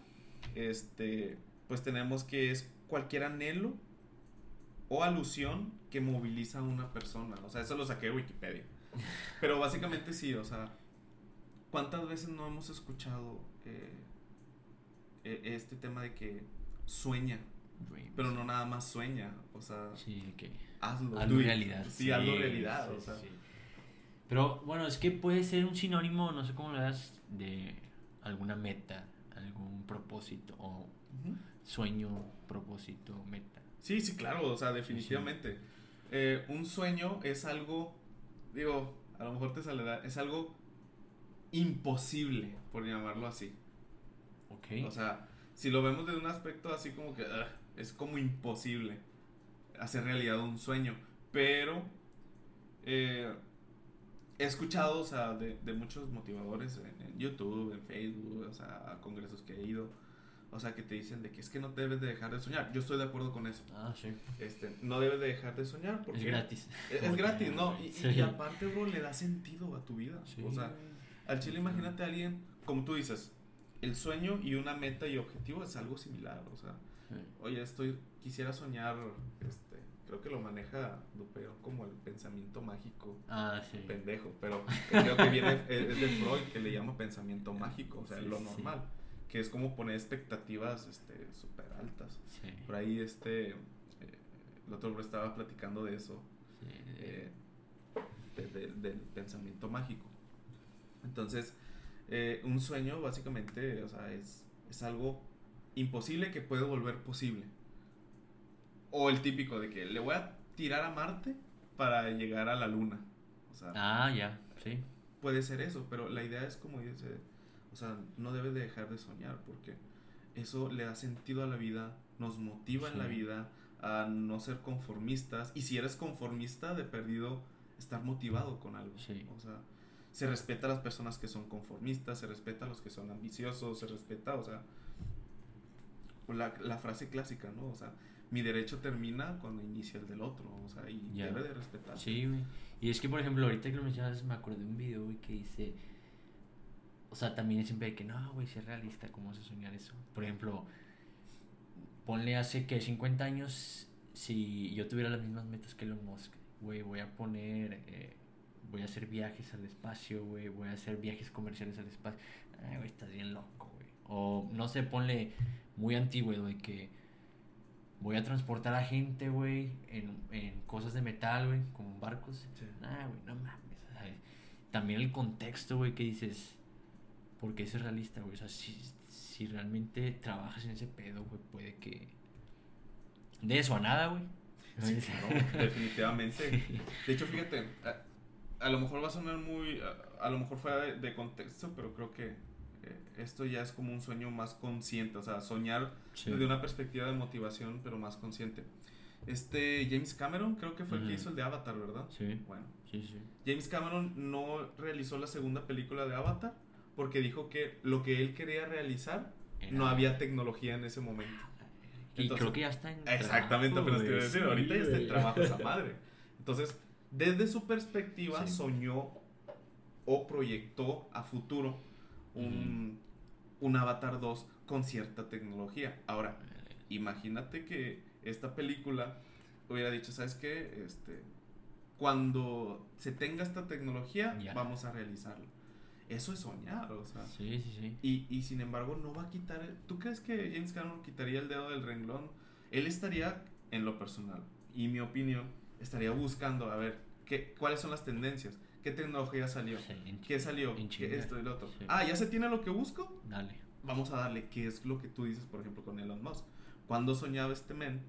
este, pues tenemos que es cualquier anhelo o alusión que moviliza a una persona. O sea, eso lo saqué de Wikipedia. Pero básicamente sí, o sea, ¿cuántas veces no hemos escuchado eh, e, este tema de que sueña? Pero no nada más sueña, o sea, sí, que hazlo. realidad. Sí, hazlo realidad, o sea. Pero bueno, es que puede ser un sinónimo, no sé cómo lo das, de alguna meta, algún propósito o sueño, propósito, meta. Sí, sí, claro, o sea, definitivamente. Eh, un sueño es algo, digo, a lo mejor te sale, es algo imposible, por llamarlo así. Ok. O sea, si lo vemos desde un aspecto así como que ah, es como imposible hacer realidad un sueño. Pero eh, he escuchado, o sea, de, de muchos motivadores en, en, YouTube, en Facebook, o sea, a congresos que he ido, o sea, que te dicen de que es que no debes de dejar de soñar. Yo estoy de acuerdo con eso. Ah, sí. Este, no debes de dejar de soñar porque... Es gratis. Es, es gratis, ¿no? Y, sí. y, aparte, bro, le da sentido a tu vida. Sí. O sea, al chile imagínate a alguien, como tú dices, el sueño y una meta y objetivo es algo similar, o sea, sí. oye, estoy, quisiera soñar, este, creo que lo maneja Dupeo como el pensamiento mágico. Ah, sí. Pendejo, pero creo que viene, es de Freud que le llama pensamiento mágico, o sea, sí, lo normal, que es como poner expectativas, este, súper altas. Por ahí, este, eh, el otro hombre estaba platicando de eso, eh, de, de, del pensamiento mágico. Entonces, eh, un sueño básicamente, o sea, es, es algo imposible que puede volver posible. O el típico de que le voy a tirar a Marte para llegar a la Luna. O sea, ah, ya, sí. Puede ser eso, pero la idea es como dice, o sea, no debe de dejar de soñar porque eso le da sentido a la vida, nos motiva sí. en la vida a no ser conformistas y si eres conformista de perdido estar motivado con algo. Sí. O sea, se respeta a las personas que son conformistas, se respeta a los que son ambiciosos, se respeta, o sea, la, la frase clásica, ¿no? O sea, mi derecho termina cuando inicia el del otro, o sea, y yeah. debe de respetar. Sí, güey. Y es que, por ejemplo, ahorita que lo mencionas, me acuerdo de un video, güey, que dice, o sea, también siempre hay que, no, güey, ser realista, ¿cómo vas a soñar eso? Por ejemplo, ponle hace que 50 años, si yo tuviera las mismas metas que Elon Musk, güey, voy a poner... Eh, voy a hacer viajes al espacio, güey, voy a hacer viajes comerciales al espacio. Ay, güey, estás bien loco, güey. O no sé, ponle muy antiguo, güey, que voy a transportar a gente, güey, en, en cosas de metal, güey, como barcos. Sí. Ah, güey, no mames. ¿sabes? También el contexto, güey, que dices, porque es realista, güey. O sea, si, si realmente trabajas en ese pedo, güey, puede que... De eso a nada, güey. Sí, claro, definitivamente. Sí. De hecho, fíjate, a lo mejor va a sonar muy, a, a lo mejor fuera de, de, contexto, pero creo que esto ya es como un sueño más consciente, o sea, soñar sí. desde una perspectiva de motivación, pero más consciente. Este James Cameron creo que fue uh -huh. el que hizo el de Avatar, ¿verdad? Sí. Bueno. Sí, sí. James Cameron no realizó la segunda película de Avatar porque dijo que lo que él quería realizar Era... no había tecnología en ese momento. Y Entonces, creo que ya está en Exactamente, trabajo, pero estoy decir, ahorita ya está en trabajo esa madre. Entonces, desde su perspectiva soñó o proyectó a futuro un, uh -huh. un Avatar 2 con cierta tecnología. Ahora, imagínate que esta película hubiera dicho, ¿sabes qué? Este, cuando se tenga esta tecnología, vamos a realizarlo. Eso es soñar, o sea. Sí, sí, sí. Y, y sin embargo, no va a quitar. El, ¿Tú crees que James Cameron quitaría el dedo del renglón? Él estaría, en lo personal, y mi opinión, estaría buscando a ver qué, cuáles son las tendencias, qué tecnología salió, sí, qué salió, qué esto y lo otro. Sí. Ah, ya se tiene lo que busco. Dale. Vamos a darle, qué es lo que tú dices, por ejemplo, con Elon Musk. Cuando soñaba este men,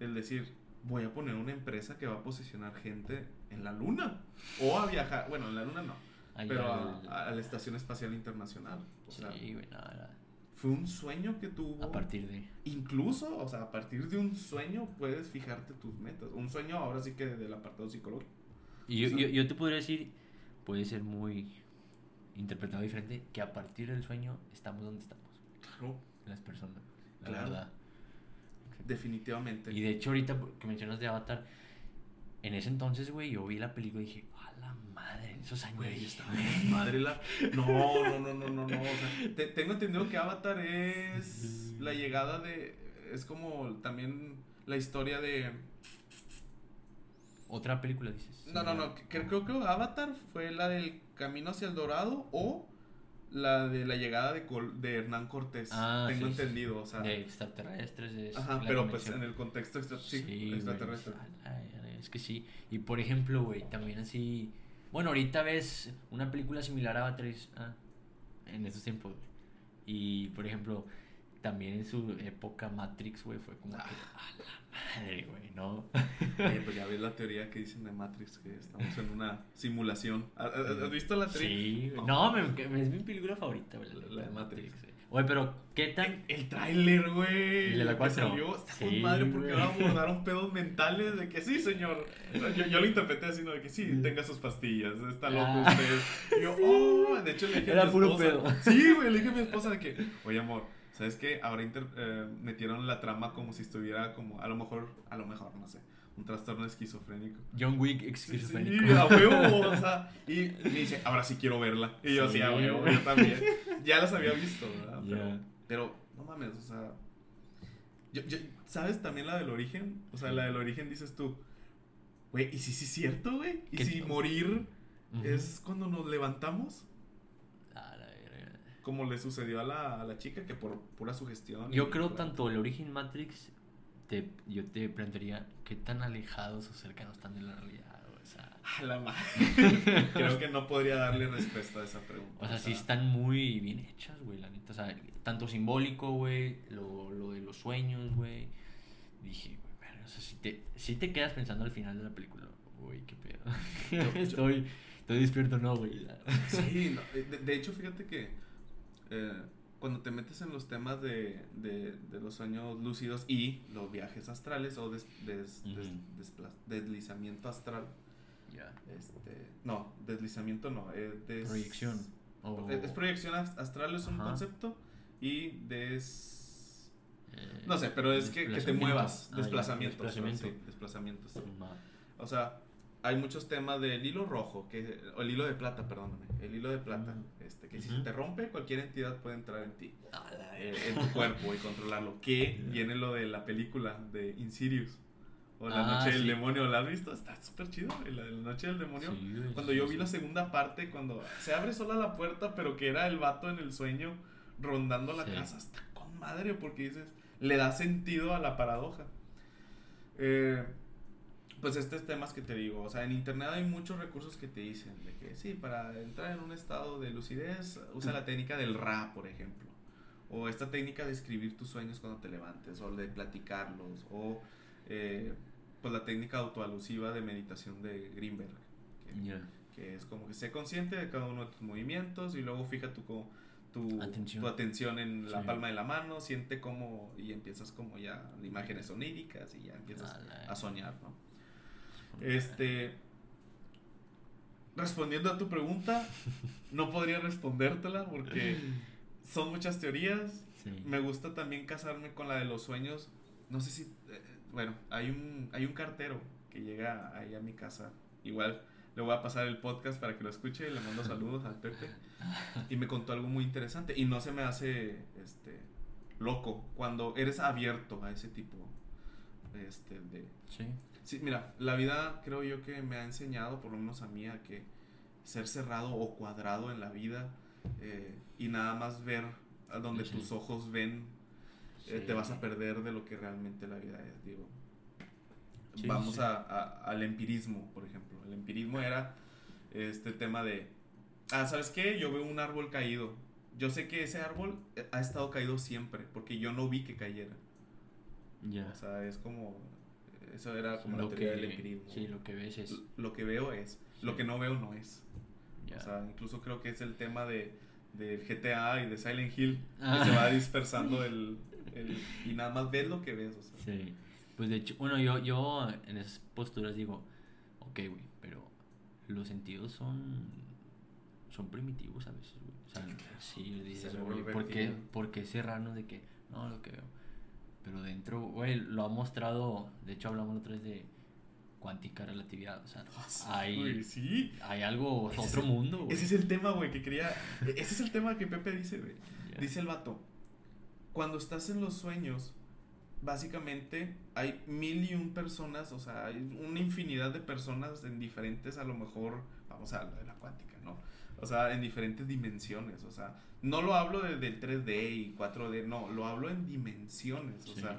el decir, voy a poner una empresa que va a posicionar gente en la luna o a viajar, bueno, en la luna no, pero a, a, la Estación Espacial Internacional. O sí, sea, bueno, fue un sueño que tuvo. A partir de. Incluso, o sea, a partir de un sueño puedes fijarte tus metas. Un sueño ahora sí que del apartado psicológico. Y yo, yo, yo, te podría decir, puede ser muy interpretado diferente, que a partir del sueño estamos donde estamos. Claro. Las personas. La claro. verdad. Definitivamente. Y de hecho, ahorita que mencionas de Avatar, en ese entonces, güey, yo vi la película y dije, a la madre, en esos años güey, estaba madre la. No, no, no, no, no, no. O sea, te, tengo entendido que Avatar es la llegada de. Es como también la historia de otra película, dices. No, no, no. Creo, creo que Avatar fue la del Camino hacia el Dorado o la de la llegada de, Col de Hernán Cortés. Ah, Tengo sí, entendido, o sea. De extraterrestres. Es Ajá, pero pues en el contexto extra sí, sí, extraterrestre. Es que sí. Y por ejemplo, güey, también así. Bueno, ahorita ves una película similar a Avatar ah, en esos tiempos, güey. Y por ejemplo, también en su época Matrix, güey, fue como ah. que a la madre, güey, ¿no? Oye, pues ya ves la teoría que dicen de Matrix, que estamos en una simulación. ¿Has visto la teoría? Sí, güey. No, me, me, es mi película favorita, güey, la, la, de Matrix. Matrix Oye, pero ¿qué tan...? El, el tráiler, güey. El de la que 4. salió, está Sí, con madre porque ahora abordaron pedos mentales de que sí, señor. Yo, yo lo interpreté así, ¿no? De que sí, tenga sus pastillas, está loco Ah. usted. Y yo, oh, de hecho le dije a Era mi puro esposa. pedo. Sí, güey, le dije a mi esposa de que, oye, amor, ¿sabes qué? Ahora inter- eh, metieron la trama como si estuviera como, a lo mejor, a lo mejor, no sé, un trastorno esquizofrénico. John Wick esquizofrénico. sí, a huevo, o sea, y me dice, ahora sí quiero verla. Y yo, sí, Sí. a huevo, yo también. Ya las había visto, ¿verdad? Pero, pero, no mames, o sea. yo- yo- ¿Sabes también la del origen? O sea, la del origen dices tú, güey, ¿y si sí es cierto, güey? ¿Y ¿Qué- si morir Ujú. es cuando nos levantamos? Como le sucedió a la, a la chica, que por pura sugestión. Yo creo por- tanto el origen Matrix, te, yo te plantearía qué tan alejados o cercanos están de la realidad. O sea, A la madre. creo que no podría darle respuesta a esa pregunta. o sea, sí están muy bien hechas, güey, la neta. O sea, tanto simbólico, güey, lo, lo de los sueños, güey. Dije, güey, verga, o sea, si te, si te quedas pensando al final de la película, güey, qué pedo. Yo- yo- estoy, estoy despierto, no, güey. Sí, no, de, de hecho, fíjate que eh, cuando te metes en los temas de, de, de los sueños lúcidos y los viajes astrales o des- des- deslizamiento astral, Ya. este, no, deslizamiento no, eh, des- Proyección. O, Es, es proyección ast- astral, es un concepto y des... eh, No sé, pero es que, que te muevas, Ah, desplazamiento. Desplazamiento. sí, desplazamiento. sí. Ma- O sea, hay muchos temas del hilo rojo, que, o el hilo de plata, perdóname, el hilo de plata. Este, que si Ujú. se te rompe, cualquier entidad puede entrar en ti, eh, en tu cuerpo y controlarlo. Que viene lo de la película de Insidious, o La Ah, Noche del sí. Demonio, ¿la has visto? Está súper chido, la de La Noche del Demonio. Sí, Cuando sí, yo sí. vi la segunda parte, cuando se abre sola la puerta, pero que era el vato en el sueño rondando la Sí. casa, está con madre, porque dices, le da sentido a la paradoja. Eh, pues estos temas que te digo, o sea, en internet hay muchos recursos que te dicen de que sí, para entrar en un estado de lucidez, usa la técnica del RA, por ejemplo. O esta técnica de escribir tus sueños cuando te levantes, o de platicarlos, o eh, pues la técnica autoalusiva de meditación de Greenberg. que- Ya. que es como que sé consciente de cada uno de tus movimientos y luego fija tu, tu, Atención. tu atención en la Sí. palma de la mano, siente como y empiezas como ya imágenes oníricas y ya empiezas a soñar, ¿no? Este, respondiendo a tu pregunta, no podría respondértela porque son muchas teorías. Sí. Me gusta también casarme con la de los sueños. No sé si, eh, bueno, hay un, hay un cartero que llega ahí a mi casa. Igual le voy a pasar el podcast para que lo escuche. Le mando saludos al Pepe. Y me contó algo muy interesante. Y no se me hace, este, loco cuando eres abierto a ese tipo, este, de, Sí. Sí, mira, la vida creo yo que me ha enseñado, por lo menos a mí, a que ser cerrado o cuadrado en la vida eh, y nada más ver a donde Sí. tus ojos ven, eh, Sí. te vas a perder de lo que realmente la vida es, digo. Sí, Vamos a- al empirismo, por ejemplo. El empirismo era este tema de, ah, ¿sabes qué? Yo veo un árbol caído. Yo sé que ese árbol eh, ha estado caído siempre, porque yo no vi que cayera. Ya. O sea, es como, eso era como la lo teoría del que, empirismo. sí, lo que ves es. Lo que veo es, lo Sí. que no veo no es. Ya. O sea, incluso creo que es el tema de, de GTA y de Silent Hill, Ah. que se va dispersando el, el- y nada más ves lo que ves. O sea. Sí. Pues de hecho, bueno, yo, yo en esas posturas digo, ok, güey, pero los sentidos son son primitivos a veces, güey. O sea, sí, dices, güey, ¿por qué, por qué cerrarnos de que, no, lo que veo? Pero dentro, güey, lo ha mostrado, de hecho hablamos la otra vez de cuántica relatividad, o sea, hay, Güey, sí. hay algo, Ese es otro el- mundo, güey. Ese es el tema, güey, que quería. Ese es el tema que Pepe dice, güey. Dice el vato, cuando estás en los sueños, básicamente hay mil y un personas, o sea, hay una infinidad de personas en diferentes, a lo mejor, vamos a hablar de la cuántica, ¿no? O sea, en diferentes dimensiones, o sea, no lo hablo de- del 3D y 4D, no, lo hablo en dimensiones, o Sí. sea,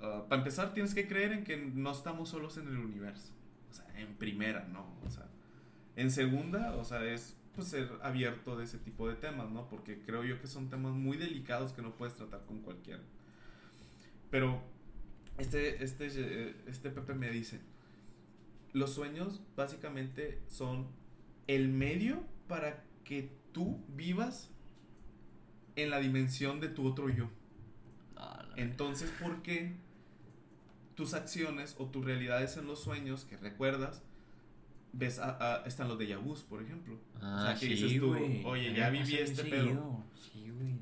ah, para empezar tienes que creer en que no estamos solos en el universo, o sea, en primera, ¿no? O sea, en segunda, o sea, es pues ser abierto de ese tipo de temas, ¿no? Porque creo yo que son temas muy delicados que no puedes tratar con cualquiera. Pero este, este, eh, este Pepe me dice, los sueños básicamente son el medio para que tú vivas en la dimensión de tu otro yo. Entonces, ¿por qué tus acciones o tus realidades en los sueños que recuerdas ves a, están los de Yabus, por ejemplo? Ah, o sea, que dices tú, oye, ya viví este pedo. Sí, güey.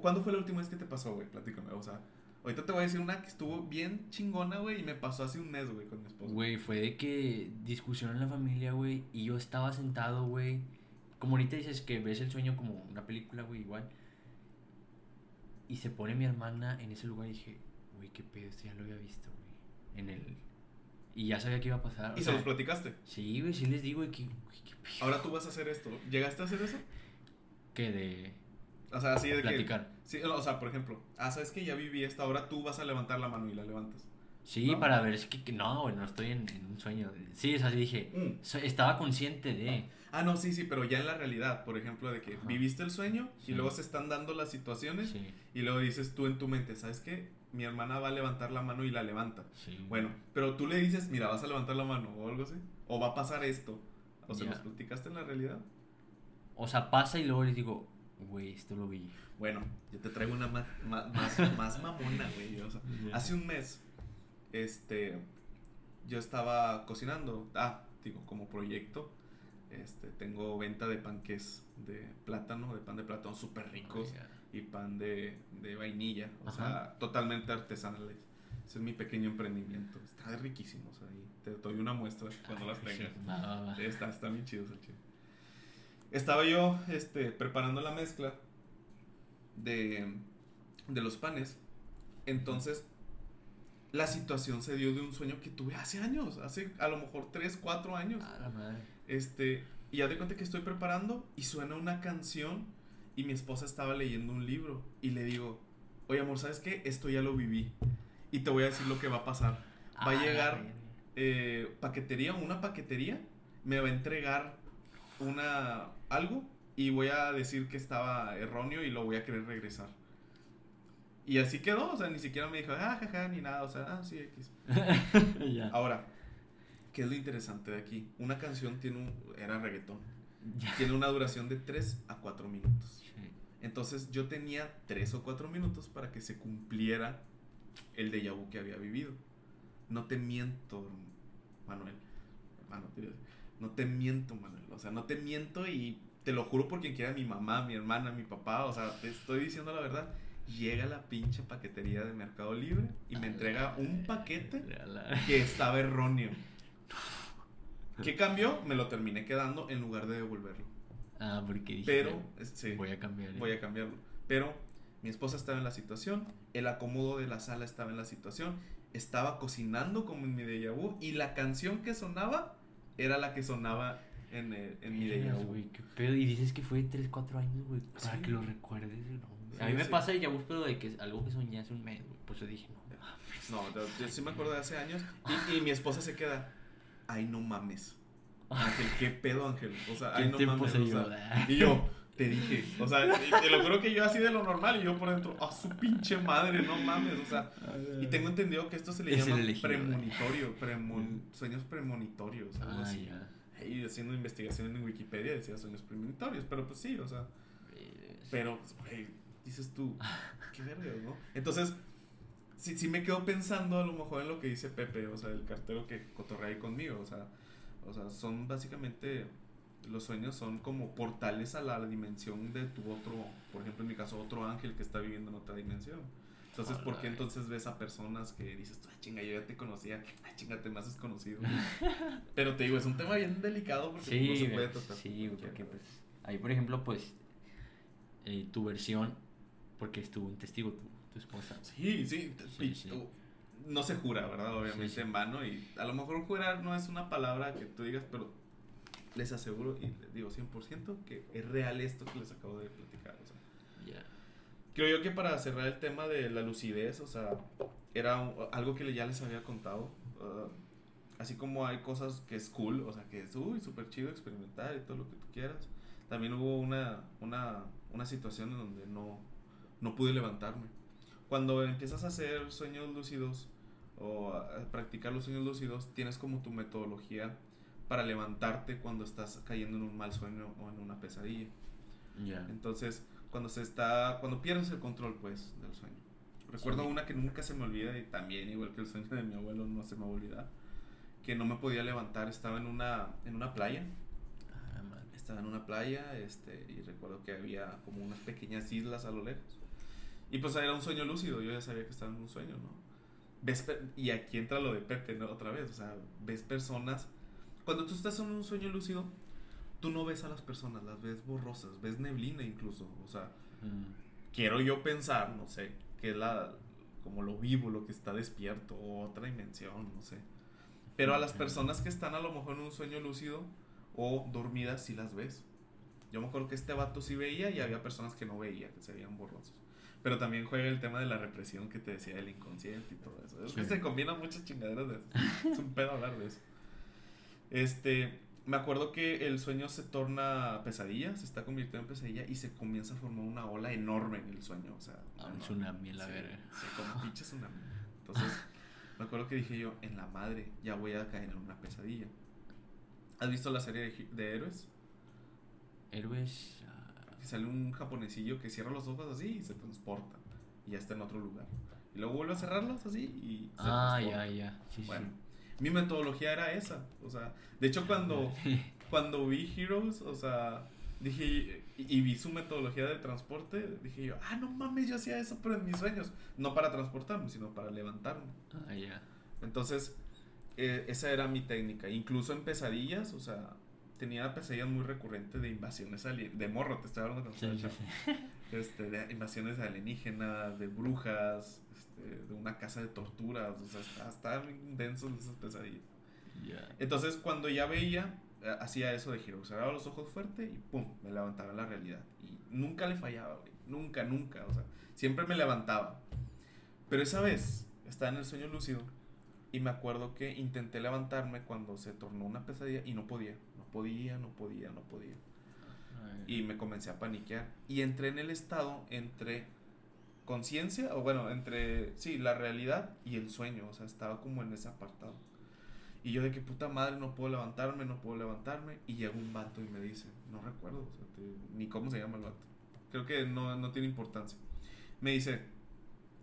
¿Cuándo fue la última vez que te pasó, güey? Platícame, o sea, ahorita te voy a decir una que estuvo bien chingona, güey, y me pasó hace un mes, güey, con mi esposa. Güey, fue de que discusión en la familia, güey, y yo estaba sentado, güey, como ahorita dices que ves el sueño como una película, güey, igual. Y se pone mi hermana en ese lugar y dije, güey, qué pedo, esto ya lo había visto, güey. En el... Y ya sabía que iba a pasar. ¿Y se los platicaste? Sí, güey, sí les digo, güey, que, qué pedo. Ahora tú vas a hacer esto. ¿Llegaste a hacer eso? Que de... O sea, así de platicar. Sí, o sea, por ejemplo, ah, sabes que ya viví esta, ahora tú vas a levantar la mano y la levantas. Sí, para ver, es que, no, güey, no estoy en, un sueño. Sí, es así, dije, mm. estaba consciente de... Ah, no, sí, sí, pero ya en la realidad, por ejemplo, de que viviste el sueño y luego se están dando las situaciones y luego dices tú en tu mente, ¿sabes qué? Mi hermana va a levantar la mano y la levanta. Bueno, pero tú le dices, mira, vas a levantar la mano o algo así. O va a pasar esto. O sea, ¿los platicaste en la realidad? O sea, pasa y luego les digo, güey, esto lo vi. Bueno, yo te traigo una más, más, más mamona, güey. O sea, hace un mes, este, yo estaba cocinando, ah, digo, como proyecto este, tengo venta de panques de plátano, de pan de plátano súper ricos y pan de, de vainilla, o sea, totalmente artesanales. Ese es mi pequeño emprendimiento. Está riquísimo, o sea, te doy una muestra cuando las tengas. Está, está bien chido el chido. Estaba yo este, preparando la mezcla de, de los panes. Entonces, la situación se dio de un sueño que tuve hace años, hace a lo mejor 3, 4 años. la madre. Este, y ya te cuenta que estoy preparando y suena una canción y mi esposa estaba leyendo un libro y le digo, oye amor, ¿sabes qué? Esto ya lo viví y te voy a decir lo que va a pasar. Va a llegar eh, paquetería, una paquetería, me va a entregar una algo y voy a decir que estaba erróneo y lo voy a querer regresar. Y así quedó, o sea, ni siquiera me dijo, ah, jaja, ni nada, o sea, ah, sí, X. Ahora, ¿Qué es lo interesante de aquí? Una canción tiene un, era reggaetón. Tiene una duración de 3 a 4 minutos. Entonces yo tenía 3 o 4 minutos para que se cumpliera el déjà vu que había vivido. No te miento, Manuel. no te miento, Manuel. O sea, no te miento y te lo juro por quien quiera, mi mamá, mi hermana, mi papá. O sea, te estoy diciendo la verdad. Llega la pinche paquetería de Mercado Libre y me entrega un paquete que estaba erróneo. ¿Qué cambió? Me lo terminé quedando en lugar de devolverlo. Ah, porque dije, Pero, sí, voy a cambiar. Voy a cambiarlo. Pero mi esposa estaba en la situación, el acomodo de la sala estaba en la situación, estaba cocinando como en mi déjà vu y la canción que sonaba era la que sonaba en, el, en mi déjà vu. qué pedo. Y dices que fue 3, 4 años, güey, para que lo recuerdes. A mí me pasa déjà vu, pero de que algo que soñé hace un mes, güey. Por eso dije, no. No, yo, sí me acuerdo de hace años y, y mi esposa se queda ay, no mames. Ángel, qué pedo, Ángel. O sea, ay, no mames. y yo, te dije, o sea, te lo creo que yo así de lo normal y yo por dentro, a su pinche madre, no mames, o sea, y tengo entendido que esto se le llama premonitorio, sueños premonitorios, algo ah, así. Y haciendo investigación en Wikipedia decía sueños premonitorios, pero pues sí, o sea, pero, güey, dices tú, qué verga, ¿no? Entonces, sí, sí me quedo pensando a lo mejor en lo que dice Pepe, o sea, el cartero que cotorrea ahí conmigo, o sea, o sea, son básicamente, los sueños son como portales a la dimensión de tu otro, por ejemplo, en mi caso, otro ángel que está viviendo en otra dimensión. Entonces, ¿por qué entonces ves a personas que dices, ay, chinga, yo ya te conocía, ay, chinga, te me haces conocido? Pero te digo, es un tema bien delicado porque no se puede tratar. Sí, porque pues, ahí, por ejemplo, pues, eh, tu versión, porque estuvo un testigo, tú tu esposa. Sí, sí, No se jura, ¿verdad? Obviamente en vano. Y a lo mejor jurar no es una palabra que tú digas, pero les aseguro y les digo 100% que es real esto que les acabo de platicar. O sea. Creo yo que para cerrar el tema de la lucidez, o sea, era algo que ya les había contado. Uh, así como hay cosas que es cool, o sea, que es uy, súper chido experimentar y todo lo que tú quieras. También hubo una, una, una situación en donde no, no pude levantarme cuando empiezas a hacer sueños lúcidos o a practicar los sueños lúcidos, tienes como tu metodología para levantarte cuando estás cayendo en un mal sueño o en una pesadilla. Entonces, cuando se está, cuando pierdes el control, pues, del sueño. Recuerdo una que nunca se me olvida y también, igual que el sueño de mi abuelo, no se me olvida, que no me podía levantar, estaba en una, en una playa. Ah, estaba en una playa, este, y recuerdo que había como unas pequeñas islas a lo lejos. Y pues era un sueño lúcido, yo ya sabía que estaba en un sueño, ¿no? Ves, y aquí entra lo de Pepe, ¿no? Otra vez, o sea, ves personas. Cuando tú estás en un sueño lúcido, tú no ves a las personas, las ves borrosas, ves neblina incluso, o sea, mm. quiero yo pensar, no sé, que es la, como lo vivo, lo que está despierto, o otra dimensión, no sé. Pero a las personas que están a lo mejor en un sueño lúcido o dormidas, sí las ves. Yo me acuerdo que este vato sí veía y había personas que no veía, que se veían borrosos. Pero también juega el tema de la represión que te decía del inconsciente y todo eso. Es que se combinan muchas chingaderas de eso. es un pedo hablar de eso. Este, me acuerdo que el sueño se torna pesadilla, se está convirtiendo en pesadilla y se comienza a formar una ola enorme en el sueño. O sea, ah, un tsunami, la verga. Sí, como pinche tsunami. Entonces, me acuerdo que dije yo, en la madre, ya voy a caer en una pesadilla. ¿Has visto la serie de, de héroes? Héroes sale un japonesillo que cierra los ojos así y se transporta. Y ya está en otro lugar. Y luego vuelve a cerrarlos así y se Ah, ya, ya. bueno, mi metodología era esa. O sea, de hecho cuando, cuando vi Heroes, o sea, dije, y, vi su metodología de transporte, dije yo, ah, no mames, yo hacía eso, pero en mis sueños. No para transportarme, sino para levantarme. Ah, ya. Entonces, eh, esa era mi técnica. Incluso en pesadillas, o sea, tenía pesadillas muy recurrentes de invasiones de morro, te estoy hablando de, Este, de invasiones alienígenas, de brujas, este, de una casa de torturas, o sea, estaban densos esas pesadillas. Entonces, cuando ya veía, eh, hacía eso de giro, cerraba los ojos fuerte y pum, me levantaba en la realidad. Y nunca le fallaba, güey, nunca, nunca, o sea, siempre me levantaba. Pero esa vez, estaba en el sueño lúcido y me acuerdo que intenté levantarme cuando se tornó una pesadilla y no podía podía, no podía, no podía. Y me comencé a paniquear. Y entré en el estado entre conciencia, o bueno, entre, sí, la realidad y el sueño. O sea, estaba como en ese apartado. Y yo de que puta madre no puedo levantarme, no puedo levantarme. Y llega un vato y me dice, no recuerdo, ni cómo se llama el vato. Creo que no, no tiene importancia. Me dice,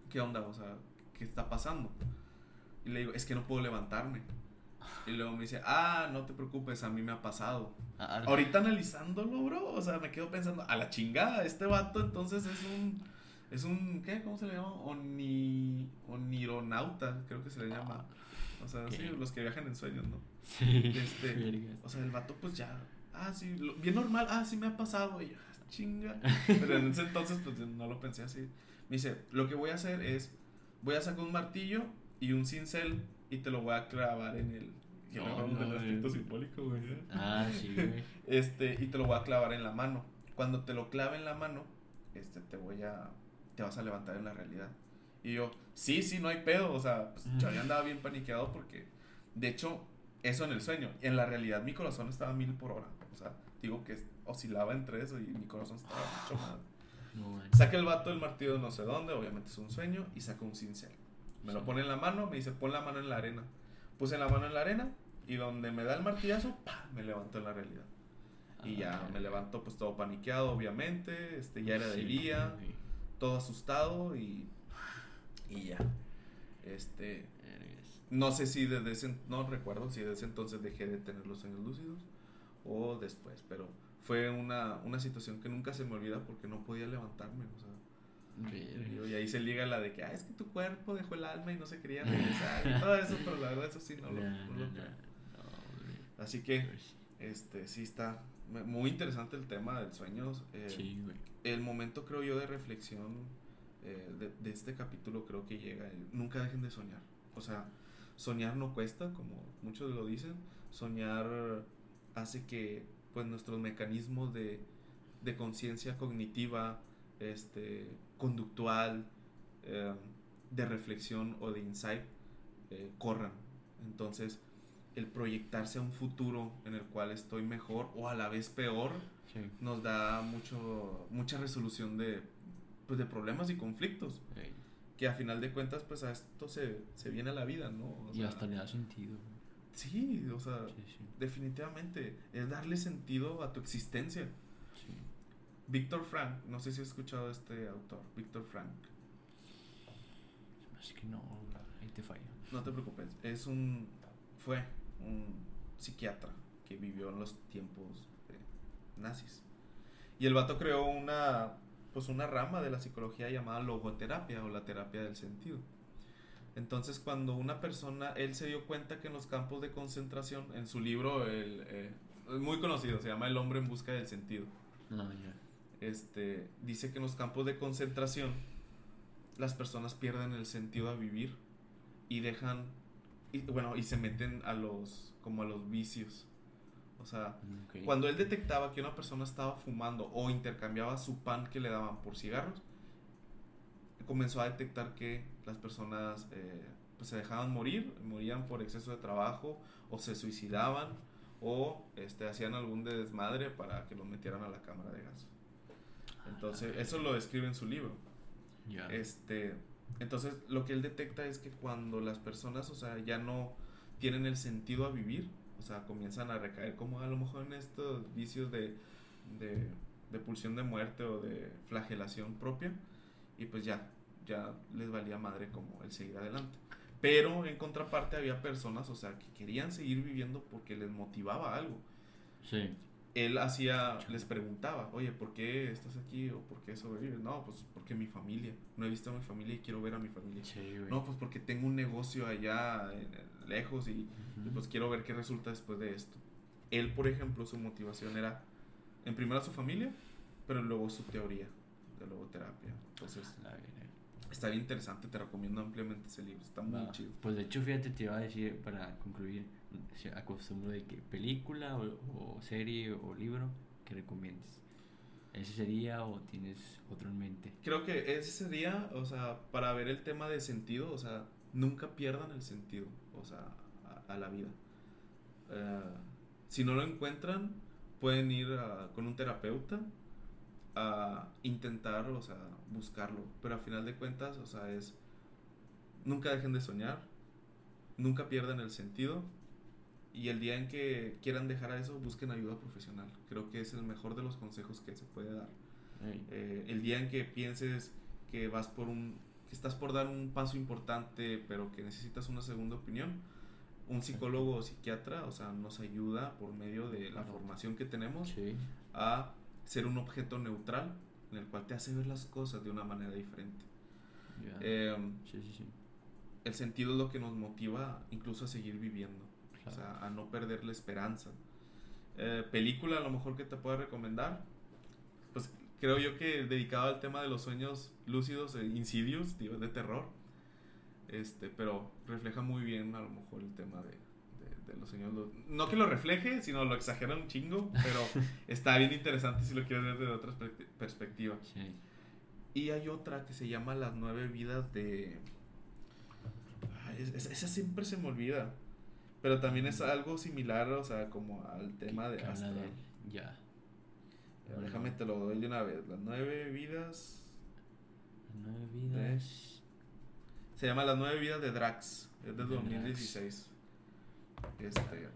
¿qué onda? O sea, ¿qué está pasando? Y le digo, es que no puedo levantarme. Y luego me dice, ah, no te preocupes, a mí me ha pasado. Ah, Ahorita analizándolo, bro, o sea, me quedo pensando, a la chingada, este vato entonces es un, es un, ¿qué? ¿Cómo se le llama? Oni, onironauta, creo que se le llama. O sea, sí, los que viajan en sueños, ¿no? Sí. Este, o sea, el vato pues ya, ah, sí, bien normal, ah, sí me ha pasado, y yo, ah, chinga. Pero en ese entonces pues no lo pensé así. Me dice, lo que voy a hacer es, voy a sacar un martillo y un cincel y te lo voy a clavar en el. Que no, no, del aspecto simbólico, güey. Ah, sí, güey. Este, y te lo voy a clavar en la mano. Cuando te lo clave en la mano, este, te voy a. Te vas a levantar en la realidad. Y yo, sí, sí, no hay pedo. O sea, pues, yo ya andaba bien paniqueado porque. De hecho, eso en el sueño. En la realidad, mi corazón estaba a mil por hora. O sea, digo que oscilaba entre eso y mi corazón estaba mucho más. No, saca el vato el martillo de no sé dónde, obviamente es un sueño, y saca un cincel. Me lo pone en la mano, me dice, pon la mano en la arena. Puse la mano en la arena y donde me da el martillazo, me levanto en la realidad. y ya ah, me levanto pues todo paniqueado, obviamente, este, ya era de día, todo asustado y, y ya. Este, no sé si desde ese, no recuerdo si desde ese entonces dejé de tener los sueños lúcidos o después, pero fue una, una situación que nunca se me olvida porque no podía levantarme, o sea, y, ahí se liga la de que, ah, es que tu cuerpo dejó el alma y no se quería regresar. y todo eso, pero la verdad, eso sí, no, lo, Así que, este, sí está muy interesante el tema del sueño. Eh, el momento, creo yo, de reflexión eh, de, de, este capítulo creo que llega. nunca dejen de soñar. O sea, soñar no cuesta, como muchos lo dicen. Soñar hace que, pues, nuestros mecanismos de, de conciencia cognitiva, este, conductual, eh, de reflexión o de insight eh, corran. Entonces, el proyectarse a un futuro en el cual estoy mejor o a la vez peor, nos da mucho, mucha resolución de, pues, de problemas y conflictos. Que a final de cuentas, pues a esto se, se viene a la vida, ¿no? y hasta le da sentido. Sí, o sea, definitivamente es darle sentido a tu existencia Víctor Frank, no sé si has escuchado a este autor, Víctor Frank. Así que no, ahí te fallo. No te preocupes, es un, fue un psiquiatra que vivió en los tiempos nazis. Y el vato creó una, pues una rama de la psicología llamada logoterapia o la terapia del sentido. Entonces cuando una persona, él se dio cuenta que en los campos de concentración, en su libro, el, eh, muy conocido, se llama El hombre en busca del sentido. No, Este, dice que en los campos de concentración las personas pierden el sentido a vivir y dejan, y, bueno, y se meten a los, como a los vicios. O sea, cuando él detectaba que una persona estaba fumando o intercambiaba su pan que le daban por cigarros, comenzó a detectar que las personas eh, pues se dejaban morir, morían por exceso de trabajo o se suicidaban o este, hacían algún desmadre para que los metieran a la cámara de gas. Entonces, eso lo describe en su libro. Este, entonces, lo que él detecta es que cuando las personas, o sea, ya no tienen el sentido a vivir, o sea, comienzan a recaer como a lo mejor en estos vicios de, de, de pulsión de muerte o de flagelación propia, y pues ya, ya les valía madre como el seguir adelante. Pero en contraparte había personas, o sea, que querían seguir viviendo porque les motivaba algo. Sí. Él hacía, les preguntaba, oye, ¿por qué estás aquí o por qué sobrevives? No, pues porque mi familia, no he visto a mi familia y quiero ver a mi familia. no, pues porque tengo un negocio allá lejos y, pues quiero ver qué resulta después de esto. Él, por ejemplo, su motivación era, en primera su familia, pero luego su teoría de logoterapia. Entonces, está bien interesante, te recomiendo ampliamente ese libro, está muy chido. Pues de hecho, fíjate, te iba a decir para concluir, acostumbro de que película o, serie o libro que recomiendes. ¿Ese sería o tienes otro en mente? Creo que ese sería, o sea, para ver el tema de sentido, o sea, nunca pierdan el sentido, o sea, a, la vida. Eh, si no lo encuentran, pueden ir con un terapeuta a intentar, o sea, buscarlo. Pero a final de cuentas, o sea, es... Nunca dejen de soñar, nunca pierdan el sentido y el día en que quieran dejar a eso, busquen ayuda profesional. Creo que es el mejor de los consejos que se puede dar. Eh, el día en que pienses que vas por un que estás por dar un paso importante, pero que necesitas una segunda opinión, un psicólogo o psiquiatra, o sea, nos ayuda por medio de la formación que tenemos a ser un objeto neutral en el cual te hace ver las cosas de una manera diferente. Em, el sentido es lo que nos motiva incluso a seguir viviendo, o sea, a no perder la esperanza. Eh, película a lo mejor que te pueda recomendar, pues creo yo que dedicado al tema de los sueños lúcidos e insidios, de terror, este, pero refleja muy bien a lo mejor el tema de, los sueños. No que lo refleje, sino lo exagera un chingo, pero está bien interesante si lo quieres ver desde otra perspectiva. Y hay otra que se llama Las nueve vidas de... esa siempre se me olvida. Pero también es algo similar, o sea, como al tema de Ya. Déjame te lo doy de una vez. Las nueve vidas. Las nueve vidas. Se llama Las nueve vidas de Drax. Es del 2016. Este.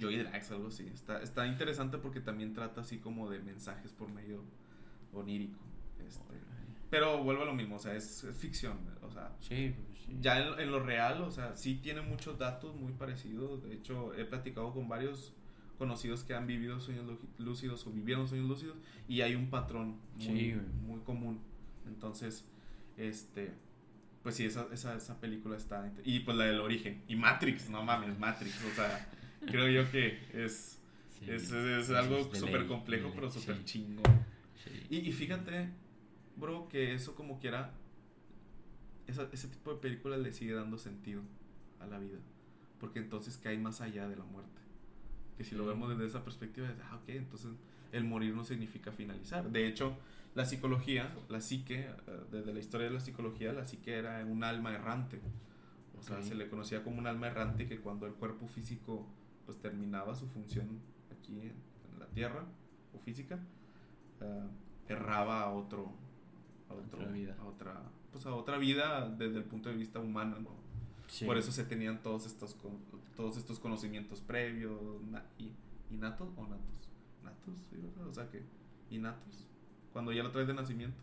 Joy Drax, algo así. Está, está interesante porque también trata así como de mensajes por medio onírico. Este, pero vuelvo a lo mismo, o sea, es, ficción. O sea, sí, pues ya en, en, lo real, o sea, sí tiene muchos datos muy parecidos. De hecho, he platicado con varios conocidos que han vivido sueños lúcidos o vivieron sueños lúcidos y hay un patrón muy, muy común. Entonces, este pues sí, esa, esa, esa película está. Y pues la del origen. Y Matrix, no mames, Matrix. O sea, creo yo que es, es, es, algo súper complejo, pero súper chingo. Y, y, fíjate, bro, que eso como quiera, esa, ese tipo de películas le sigue dando sentido a la vida. Porque entonces hay más allá de la muerte. Que si lo vemos desde esa perspectiva, es, ah, ok, entonces el morir no significa finalizar. De hecho, la psicología, la psique, eh, desde la historia de la psicología, la psique era un alma errante. O sea, se le conocía como un alma errante que cuando el cuerpo físico pues terminaba su función aquí en, la tierra o física, uh, erraba a otro, a otra vida. a otra, pues a otra vida desde el punto de vista humano, ¿no? Por eso se tenían todos estos todos estos conocimientos previos y, natos o natos, natos, o sea que innatos. Cuando ya lo traes de nacimiento.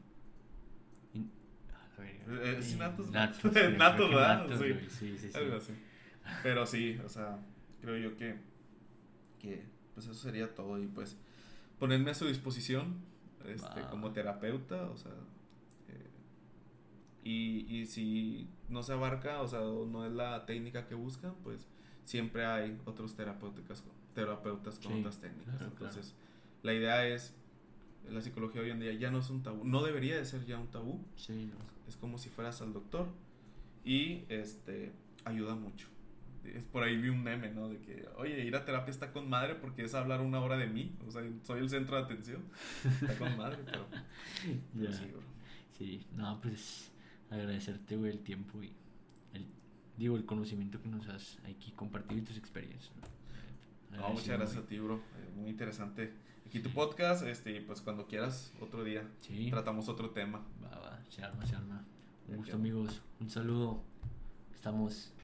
A ver, Eh, ¿Es eh, innatos? Natos, Natos, ¿verdad? natos, Sí. sí, sí, sí. Algo así. Pero sí, o sea, creo yo que, que pues eso sería todo y pues ponerme a su disposición este, como terapeuta, o sea, eh, y, y si no se abarca, o sea, no es la técnica que buscan, pues siempre hay otros terapéuticas, terapeutas con Sí, otras técnicas. claro, claro. Entonces, la idea es, la psicología hoy en día ya no es un tabú, no debería de ser ya un tabú, Sí, no. es como si fueras al doctor y este ayuda mucho. Es por ahí vi un meme, ¿no? De que, oye, ir a terapia está con madre porque es hablar una hora de mí. O sea, soy el centro de atención. Está con madre, pero, pero sí, bro. Sí, no, pues agradecerte, güey, el tiempo y el, digo, el conocimiento que nos has aquí compartido y tus experiencias. muchas gracias güey. a ti, bro. Eh, muy interesante. Aquí tu podcast, este, pues cuando quieras, otro día, Sí, tratamos otro tema. va, va, se arma, se arma. Un gusto, amigos. Un saludo. Estamos